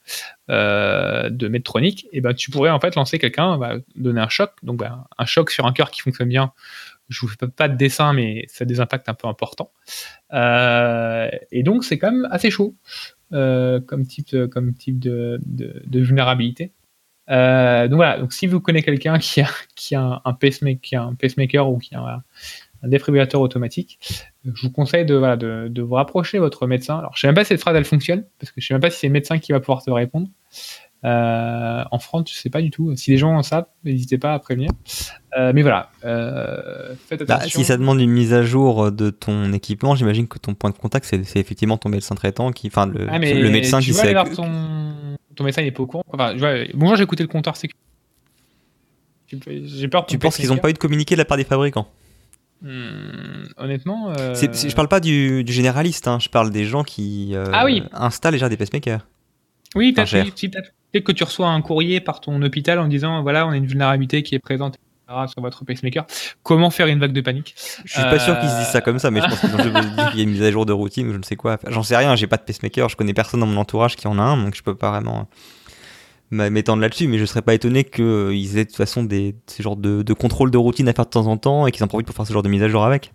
Speaker 2: euh, de Medtronic, et ben tu pourrais en fait lancer quelqu'un, donner un choc, donc un choc sur un cœur qui fonctionne bien. Je vous fais pas de dessin, mais ça a des impacts un peu importants. Euh, et donc c'est quand même assez chaud euh, comme type de, comme type de, vulnérabilité. Euh, donc voilà, donc si vous connaissez quelqu'un *laughs* qui a, qui a un, pacemaker, ou qui a un, un défibrillateur automatique, je vous conseille de, voilà, de, vous rapprocher de votre médecin. Alors je sais même pas si cette phrase elle fonctionne, parce que je sais même pas si c'est le médecin qui va pouvoir te répondre. Euh, en France, je sais pas du tout. Si les gens en savent, n'hésitez pas à prévenir. Euh, mais voilà, euh, faites attention.
Speaker 1: Bah, si ça demande une mise à jour de ton équipement, j'imagine que ton point de contact, c'est effectivement ton médecin traitant, qui, enfin le,
Speaker 2: ah,
Speaker 1: le médecin
Speaker 2: tu
Speaker 1: qui
Speaker 2: sait.
Speaker 1: Que...
Speaker 2: Ton... ton médecin il est pas au courant. Enfin, je vois... Bonjour, j'ai écouté le compteur sécurité.
Speaker 1: J'ai peur. Tu penses qu'ils n'ont pas eu de communiqué de la part des fabricants?
Speaker 2: Hum, honnêtement, euh...
Speaker 1: c est, c est, je parle pas du, du généraliste, hein, je parle des gens qui euh,
Speaker 2: ah, oui.
Speaker 1: installent déjà des pacemakers.
Speaker 2: Oui, peut-être oui, peut peut que tu reçois un courrier par ton hôpital en disant voilà, on a une vulnérabilité qui est présente sur votre pacemaker. Comment faire une vague de panique?
Speaker 1: Je suis pas euh... sûr qu'ils se disent ça comme ça, mais je pense qu'ils ont dit qu'il y a une mise à jour de routine ou je ne sais quoi. J'en sais rien, j'ai pas de pacemaker, je connais personne dans mon entourage qui en a un, donc je peux pas vraiment m'étendre là-dessus, mais je serais pas étonné qu'ils aient de toute façon des, ces genres de, de contrôle de routine à faire de temps en temps et qu'ils en profitent pour faire ce genre de mise à jour avec.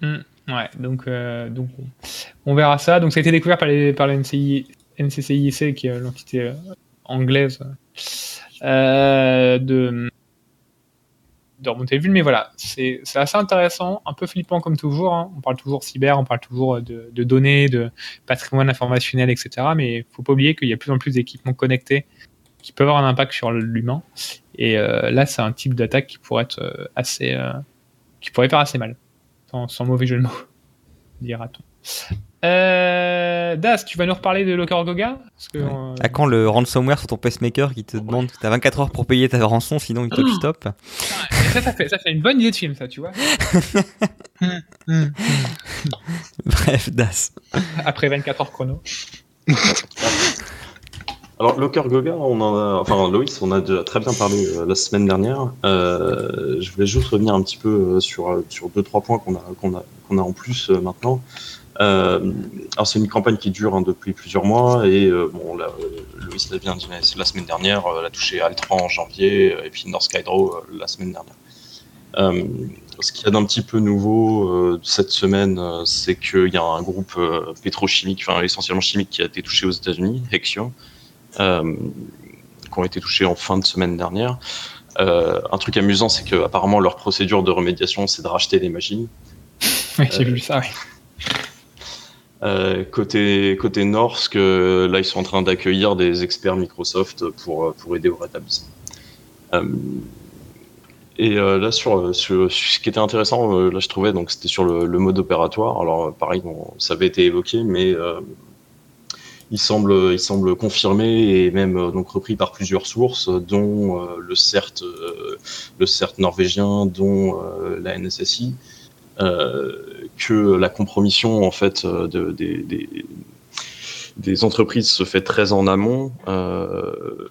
Speaker 2: Mmh, ouais, donc, euh, donc on verra ça. Donc ça a été découvert par, les, par la NCI, NCCIC, qui est l'entité euh, anglaise euh, de, de remonter vue, mais voilà, c'est assez intéressant, un peu flippant comme toujours. Hein. On parle toujours cyber, on parle toujours de, données, de patrimoine informationnel, etc. Mais il faut pas oublier qu'il y a de plus en plus d'équipements connectés qui peuvent avoir un impact sur l'humain. Et euh, là, c'est un type d'attaque qui pourrait être assez, faire assez mal, sans mauvais jeu de mots, dira-t-on. Euh, Das, tu vas nous reparler de Locker Goga Parce que,
Speaker 1: ouais. euh... À quand le ransomware sur ton pacemaker qui te ouais. demande que tu as 24 heures pour payer ta rançon, sinon il te oh stop
Speaker 2: ça, ça, fait, ça fait une bonne idée de film, ça, tu vois. *laughs*
Speaker 1: Bref, Das.
Speaker 2: Après 24 heures chrono. *laughs*
Speaker 4: Alors, Locker Goga, on en a, enfin, Loïs, on a déjà très bien parlé euh, la semaine dernière. Euh, je voulais juste revenir un petit peu euh, sur, euh, sur deux, trois points qu'on a, qu'on a, qu'on a en plus euh, maintenant. Euh, alors, c'est une campagne qui dure hein, depuis plusieurs mois et euh, bon, là, euh, Loïs l'a bien dit la semaine dernière, elle a touché Altran en janvier et puis North la semaine dernière. Ce qu'il y a d'un petit peu nouveau cette semaine, c'est qu'il y a un groupe pétrochimique, enfin essentiellement chimique, qui a été touché aux États-Unis, Hexion, euh, qui ont été touchés en fin de semaine dernière. Euh, un truc amusant, c'est que apparemment leur procédure de remédiation, c'est de racheter des machines.
Speaker 2: Ouais, J'ai vu ça, oui.
Speaker 4: Euh, côté côté Norsk, euh, là ils sont en train d'accueillir des experts Microsoft pour euh, pour aider au rétablissement. Et là sur, ce qui était intéressant, là je trouvais donc c'était sur le, mode opératoire. Alors pareil, ça avait été évoqué, mais il semble il semble confirmé et même donc repris par plusieurs sources, dont le CERT le CERT norvégien, dont la NSSI. Que la compromission en fait euh, de, des, entreprises se fait très en amont, euh,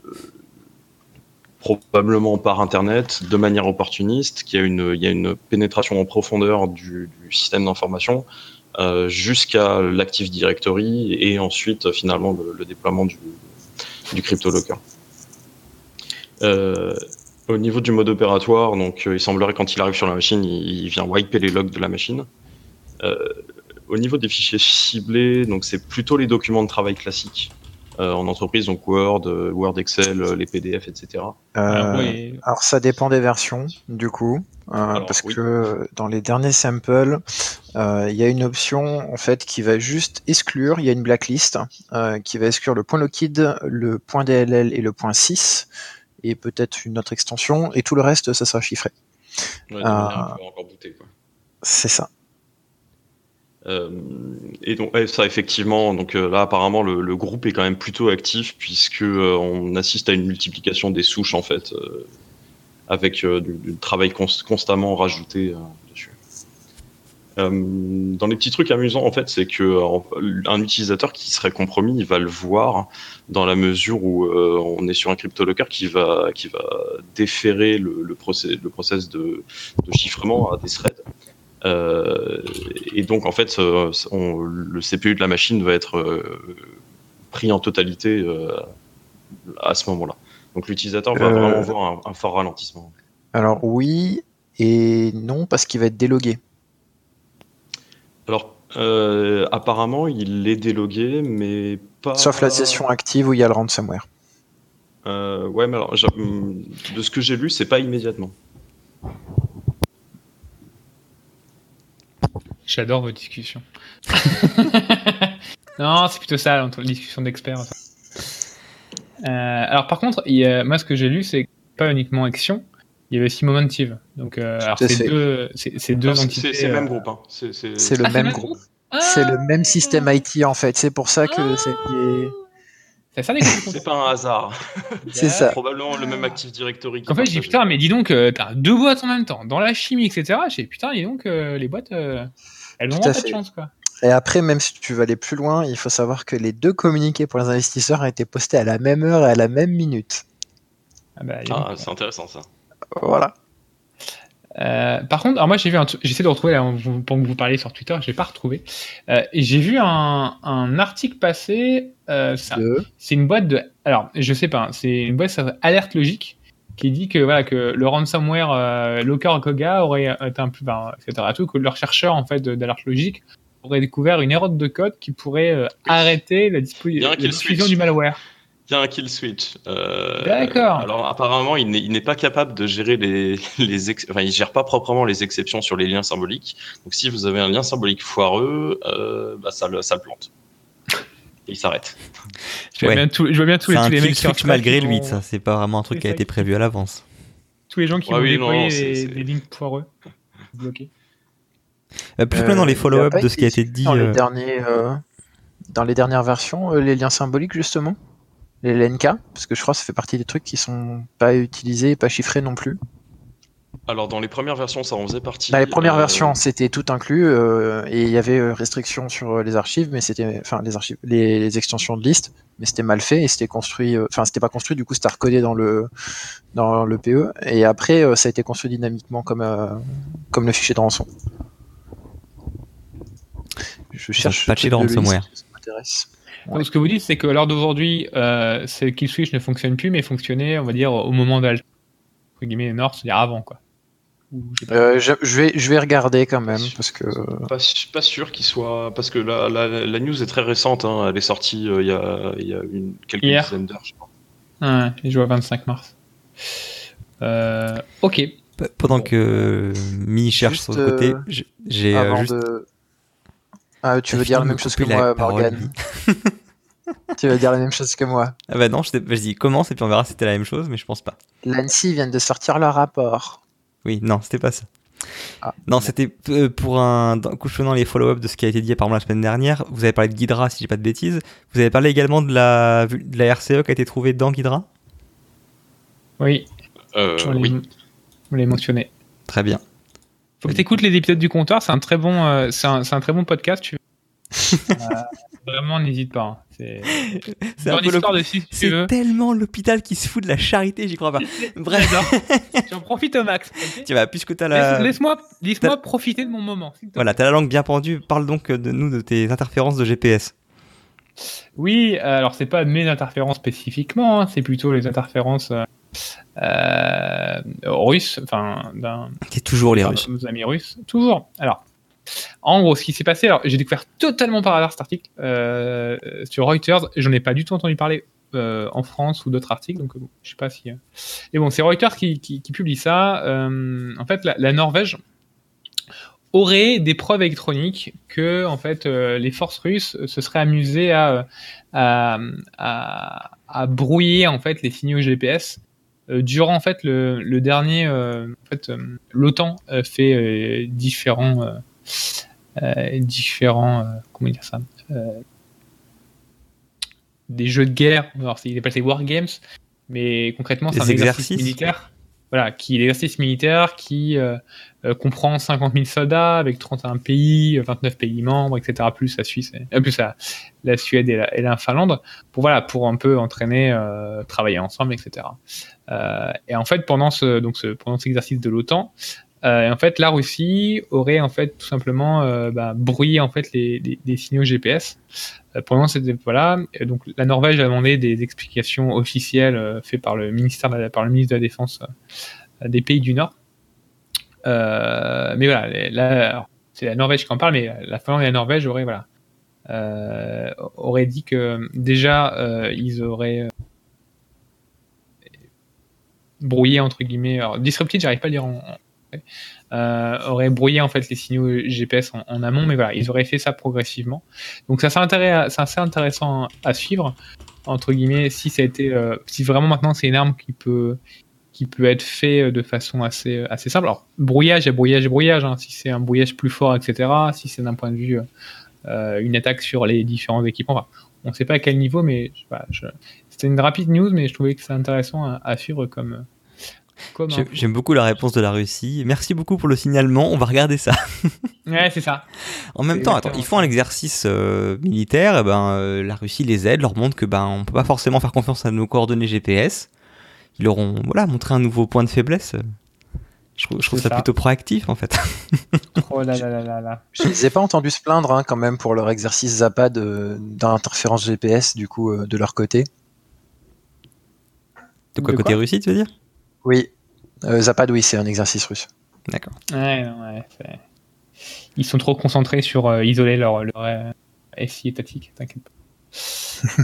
Speaker 4: probablement par internet, de manière opportuniste, qu'il y a une, il y a une pénétration en profondeur du, système d'information euh, jusqu'à l'Active Directory et ensuite finalement le, déploiement du, du CryptoLocker. Euh, au niveau du mode opératoire, donc il semblerait quand il arrive sur la machine, il, il vient wiper les logs de la machine. Euh, au niveau des fichiers ciblés, donc c'est plutôt les documents de travail classiques euh, en entreprise, donc Word, euh, Word, Excel, euh, les PDF, etc.
Speaker 2: Alors, oui,
Speaker 3: Alors ça dépend des versions, du coup, euh,
Speaker 4: Alors,
Speaker 3: parce
Speaker 4: oui.
Speaker 3: que dans les derniers samples, euh, il y a une option en fait qui va juste exclure. Il y a une blacklist euh, qui va exclure le point lockid, le point DLL et le point 6 et peut-être une autre extension et tout le reste ça sera chiffré.
Speaker 4: Ouais, manière encore quoi.
Speaker 3: C'est ça.
Speaker 4: Euh, et donc ouais, ça effectivement, donc euh, là apparemment le, groupe est quand même plutôt actif puisque euh, on assiste à une multiplication des souches en fait, avec du, travail cons- constamment rajouté dessus. Dans les petits trucs amusants en fait, c'est que un utilisateur qui serait compromis, il va le voir dans la mesure où on est sur un cryptolocker qui va qui va déférer le, le, process, le process de chiffrement à des threads. Euh, et donc, en fait, on- le CPU de la machine va être euh, pris en totalité euh, à ce moment-là. Donc, l'utilisateur va vraiment voir un, un fort ralentissement.
Speaker 3: Alors oui et non parce qu'il va être délogué.
Speaker 4: Alors, euh, apparemment, il est délogué, mais pas.
Speaker 3: Sauf la session active où il y a le ransomware.
Speaker 4: Euh, ouais, mais alors, hum, de ce que j'ai lu, c'est pas immédiatement.
Speaker 2: J'adore vos discussions. *laughs* non, c'est plutôt ça, entre les discussions d'experts. Euh, alors par contre, il y a- moi ce que j'ai lu, c'est pas uniquement Action, il y avait aussi Momentive. Donc euh, alors c'est deux, c'est entités.
Speaker 4: c'est le même
Speaker 2: euh,
Speaker 4: groupe. Hein. C'est C'est
Speaker 3: le
Speaker 2: Ah,
Speaker 3: même groupe. C'est le même système IT en fait. C'est pour ça que
Speaker 2: Ah.
Speaker 3: c'est.
Speaker 2: C'est ça les groupes.
Speaker 4: c'est pas un hasard.
Speaker 3: C'est ça.
Speaker 4: Probablement le même Active Directory.
Speaker 2: En fait, j'ai putain, mais dis donc, euh, t'as deux boîtes en même temps, dans la chimie, etc. J'ai dit putain, dis donc, euh, les boîtes, euh, elles ont
Speaker 3: Tout à
Speaker 2: vraiment pas de chance, quoi.
Speaker 3: Et après, même si tu veux aller plus loin, il faut savoir que les deux communiqués pour les investisseurs ont été postés à la même heure et à la même minute.
Speaker 2: Ah bah.
Speaker 4: Ah, c'est intéressant ça.
Speaker 3: Voilà.
Speaker 2: Euh, par contre, alors moi j'ai vu un truc, j'essaie de retrouver là, que vous parliez sur Twitter, j'ai pas retrouvé. Euh, et j'ai vu un, un article passer. Euh, c'est une boîte de. Alors, je sais pas, hein, c'est une boîte ça s'appelle Alerte Logique qui dit que voilà que le ransomware euh, Locker Goga aurait été un peu, ben, etc. Tout que leurs chercheurs en fait d'Alerte Logique auraient découvert une erreur de code qui pourrait euh, arrêter la, diffusion du malware.
Speaker 4: Il y a un kill switch. Euh,
Speaker 2: D'accord.
Speaker 4: Alors apparemment, il n'est pas capable de gérer les, *laughs* les ex- enfin, il gère pas proprement les exceptions sur les liens symboliques. Donc si vous avez un lien symbolique foireux, euh, bah, ça le ça le plante. Et il s'arrête.
Speaker 2: Je vois
Speaker 1: Ouais.
Speaker 2: bien, tout- je vois bien tous
Speaker 1: C'est
Speaker 2: les, tous
Speaker 1: un
Speaker 2: les mecs sur
Speaker 1: switch malgré
Speaker 2: qui
Speaker 1: lui,
Speaker 2: vont-
Speaker 1: ça. C'est pas vraiment un truc qui a été
Speaker 2: qui-
Speaker 1: prévu à l'avance.
Speaker 2: tous les gens qui
Speaker 4: Ouais,
Speaker 2: vont
Speaker 4: oui,
Speaker 2: déployer
Speaker 4: non,
Speaker 2: des lignes poireux. bloqués.
Speaker 1: Euh, plus loin dans les
Speaker 3: Euh,
Speaker 1: follow-up de ce qui a
Speaker 3: été
Speaker 1: dit.
Speaker 3: Dans les,
Speaker 1: euh,
Speaker 3: derniers, euh, dans les dernières versions, euh, les liens symboliques, justement? Les LNK Parce que je crois que ça fait partie des trucs qui sont pas utilisés et pas chiffrés non plus.
Speaker 4: Alors dans les premières versions, ça en faisait partie.
Speaker 3: Dans les premières
Speaker 4: Euh,
Speaker 3: versions, c'était tout inclus euh, et il y avait euh, restriction sur les archives, mais c'était, enfin les archives, les, les extensions de liste, mais c'était mal fait et c'était construit, euh, enfin c'était pas construit, du coup c'était recodé dans le dans le PE et après euh, ça a été construit dynamiquement comme euh, comme le fichier de rançon. Je cherche
Speaker 1: patché
Speaker 3: de
Speaker 1: ransomware.
Speaker 3: m'intéresse.
Speaker 2: Donc, ce que vous dites, c'est que l'heure d'aujourd'hui, euh, c'est Kill Switch ne fonctionne plus, mais fonctionnait, on va dire, au moment d'Alt. Entre guillemets, Nord, c'est-à-dire avant, quoi. Ou, je sais pas.
Speaker 3: Euh, je, je vais je vais regarder quand même parce que
Speaker 4: Pas, pas sûr qu'il soit. Parce que la, la, la news est très récente, hein. elle est sortie euh, il y a, il y a une, quelques
Speaker 2: Hier.
Speaker 4: dizaines d'heures, je crois.
Speaker 2: Ouais, il joue à 25 mars. Euh, ok.
Speaker 1: Pendant que Mi cherche
Speaker 3: Juste,
Speaker 1: sur le côté, j'ai- euh, juste.
Speaker 3: de ah tu veux dire la même chose que moi Morgan *laughs* tu veux dire la même chose que moi
Speaker 1: Ah bah non, je vas-y, commence et puis on verra si c'était la même chose, mais je pense pas.
Speaker 3: L'ANSI vient de sortir leur rapport.
Speaker 1: Oui, non, c'était pas ça.
Speaker 3: Ah,
Speaker 1: non,
Speaker 3: bon.
Speaker 1: c'était euh, pour un couchonnant les follow-up de ce qui a été dit apparemment la semaine dernière. Vous avez parlé de Ghidra, si j'ai pas de bêtises. Vous avez parlé également de la, de la RCE qui a été trouvée dans Ghidra?
Speaker 2: Oui,
Speaker 4: Euh,
Speaker 2: on
Speaker 4: oui.
Speaker 2: l'a mentionné.
Speaker 1: Très bien.
Speaker 2: Faut que tu écoutes les épisodes du comptoir, c'est un très bon, euh, c'est un, c'est un très bon podcast. Tu... *laughs* Euh, vraiment, n'hésite pas. C'est *laughs*
Speaker 1: un peu
Speaker 2: si
Speaker 1: tellement l'hôpital qui se fout de la charité, j'y crois pas. *laughs* Bref. *laughs*
Speaker 2: J'en profite au max. ok
Speaker 1: tu vas, puisque t'as
Speaker 2: Laisse-
Speaker 1: la.
Speaker 2: Laisse-moi laisse-moi profiter de mon moment.
Speaker 1: Voilà, t'as la langue bien pendue. Parle donc de nous de tes interférences de GPS.
Speaker 2: Oui, alors c'est pas mes interférences spécifiquement, hein, c'est plutôt les interférences euh, euh, russes, enfin d'un
Speaker 1: C'est toujours les Russes.
Speaker 2: nos amis russes. Toujours. Alors, en gros, ce qui s'est passé, alors j'ai découvert totalement par hasard cet article euh, sur Reuters. J'en ai pas du tout entendu parler euh, en France ou d'autres articles, donc euh, bon, je sais pas si. euh. Et bon, c'est Reuters qui, publie ça. Euh, en fait, la, Norvège aurait des preuves électroniques que en fait euh, les forces russes se seraient amusées à, brouiller en fait les signaux GPS euh, durant en fait le, dernier euh, en fait euh, l'OTAN euh, fait euh, différents euh, euh, différents euh, comment dire ça euh, des jeux de guerre alors ils appellent ça war games mais concrètement c'est un exercice militaire voilà qui l'exercice militaire qui euh, euh, comprend 50 000 soldats avec 31 pays, euh, 29 pays membres, etc. Plus la Suisse, euh, plus la, la Suède et la, et la Finlande, pour voilà, pour un peu entraîner, euh, travailler ensemble, etc. Euh, et en fait, pendant ce donc ce, pendant cet exercice de l'OTAN, euh, en fait, la Russie aurait en fait tout simplement euh, bah, brouillé en fait les, signaux GPS. Euh, pendant cette voilà, donc la Norvège a demandé des explications officielles faites par le ministère de la- par le ministre de la Défense des pays du Nord. Mais voilà, c'est la Norvège qui en parle, mais la Finlande et la Norvège auraient, voilà, auraient dit que déjà, ils auraient brouillé, entre guillemets, alors, disrupted, j'arrive pas à le dire en- euh, auraient brouillé en fait les signaux GPS en, amont, mais voilà, ils auraient fait ça progressivement. Donc ça c'est intéressant, à suivre entre guillemets si ça a été, euh, si vraiment maintenant c'est une arme qui peut qui peut être fait de façon assez, assez simple. Alors, brouillage et brouillage et brouillage, hein, si c'est un brouillage plus fort, etc., si c'est d'un point de vue euh, une attaque sur les différents équipements, on ne sait pas à quel niveau, mais c'était une rapide news, mais je trouvais que c'est intéressant à, à suivre comme.
Speaker 1: J'aime beaucoup la réponse de la Russie. Merci beaucoup pour le signalement. On va regarder ça. *laughs*
Speaker 2: Ouais, c'est ça.
Speaker 1: En même temps, attends, ils font un exercice euh, militaire. Et ben, euh, la Russie les aide, leur montre que ben, on peut pas forcément faire confiance à nos coordonnées GPS. Ils leur ont voilà, montré un nouveau point de faiblesse. Je trouve, je trouve
Speaker 2: C'est
Speaker 1: ça,
Speaker 2: ça.
Speaker 1: plutôt proactif en fait. *laughs*
Speaker 2: Oh là là là là là.
Speaker 3: Je les ai pas entendus se plaindre hein, quand même pour leur exercice Zappa de- d'interférence GPS du coup euh, de leur côté.
Speaker 1: De quoi
Speaker 2: De
Speaker 1: côté
Speaker 2: quoi?
Speaker 1: Russie, tu veux dire?
Speaker 3: Oui, euh, Zapad, oui, c'est un exercice russe.
Speaker 1: D'accord.
Speaker 2: Ouais, non, ouais, c'est- Ils sont trop concentrés sur euh, isoler leur, leur euh, SI étatique, t'inquiète pas. *laughs*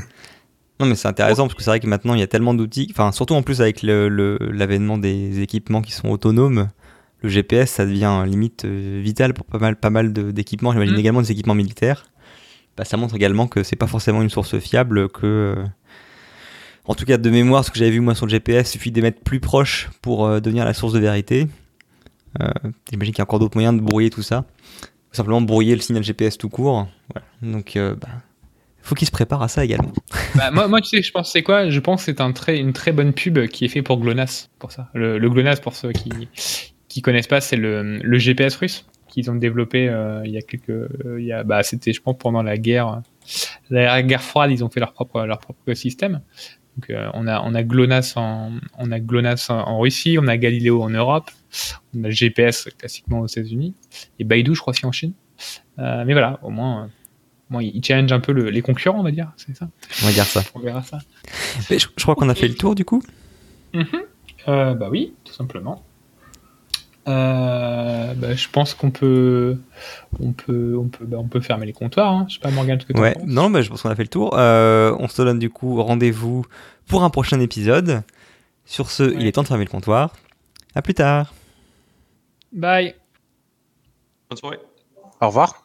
Speaker 1: Non, mais c'est intéressant parce que c'est vrai que maintenant il y a tellement d'outils, enfin surtout en plus avec le- le- l'avènement des équipements qui sont autonomes, le GPS ça devient limite euh, vital pour pas mal, pas mal de- d'équipements, j'imagine
Speaker 2: Mm.
Speaker 1: également des équipements militaires. Bah, ça montre également que c'est pas forcément une source fiable, que euh, en tout cas de mémoire, ce que j'avais vu moi sur le GPS, il suffit de les mettre plus proche pour euh, devenir la source de vérité. Euh, j'imagine qu'il y a encore d'autres moyens de brouiller tout ça. Simplement brouiller le signal GPS tout court. Voilà. Donc euh, bah, faut qu'ils se préparent à ça également. *laughs*
Speaker 2: Bah, moi, tu sais, je pense c'est quoi? Je pense que c'est une très bonne pub qui est fait pour GLONASS, pour ça. Le, le GLONASS, pour ceux qui qui connaissent pas, c'est le, GPS russe qu'ils ont développé il y a quelques, a, bah, c'était je pense pendant la guerre, la guerre froide, ils ont fait leur propre leur propre système. Donc, on a on a GLONASS en on a GLONASS en, Russie, on a Galileo en Europe, on a le GPS classiquement aux États-Unis et Baidu je crois aussi en Chine. mais voilà, au moins il challenge un peu les concurrents, on va dire, c'est ça?
Speaker 1: On va dire ça.
Speaker 2: On verra ça.
Speaker 1: je, crois qu'on a fait le tour du coup.
Speaker 2: Euh, bah oui, tout simplement. Euh, bah, je pense qu'on peut, on peut, on peut, bah, on peut fermer les comptoirs. Hein. Je sais pas Morgane ce que tu
Speaker 1: ouais. Non, mais je pense qu'on a fait le tour. Euh, on se donne du coup rendez-vous pour un prochain épisode. Sur ce, il est temps de fermer le comptoir. À plus tard.
Speaker 2: Bye.
Speaker 4: Bonne soirée.
Speaker 3: Au revoir.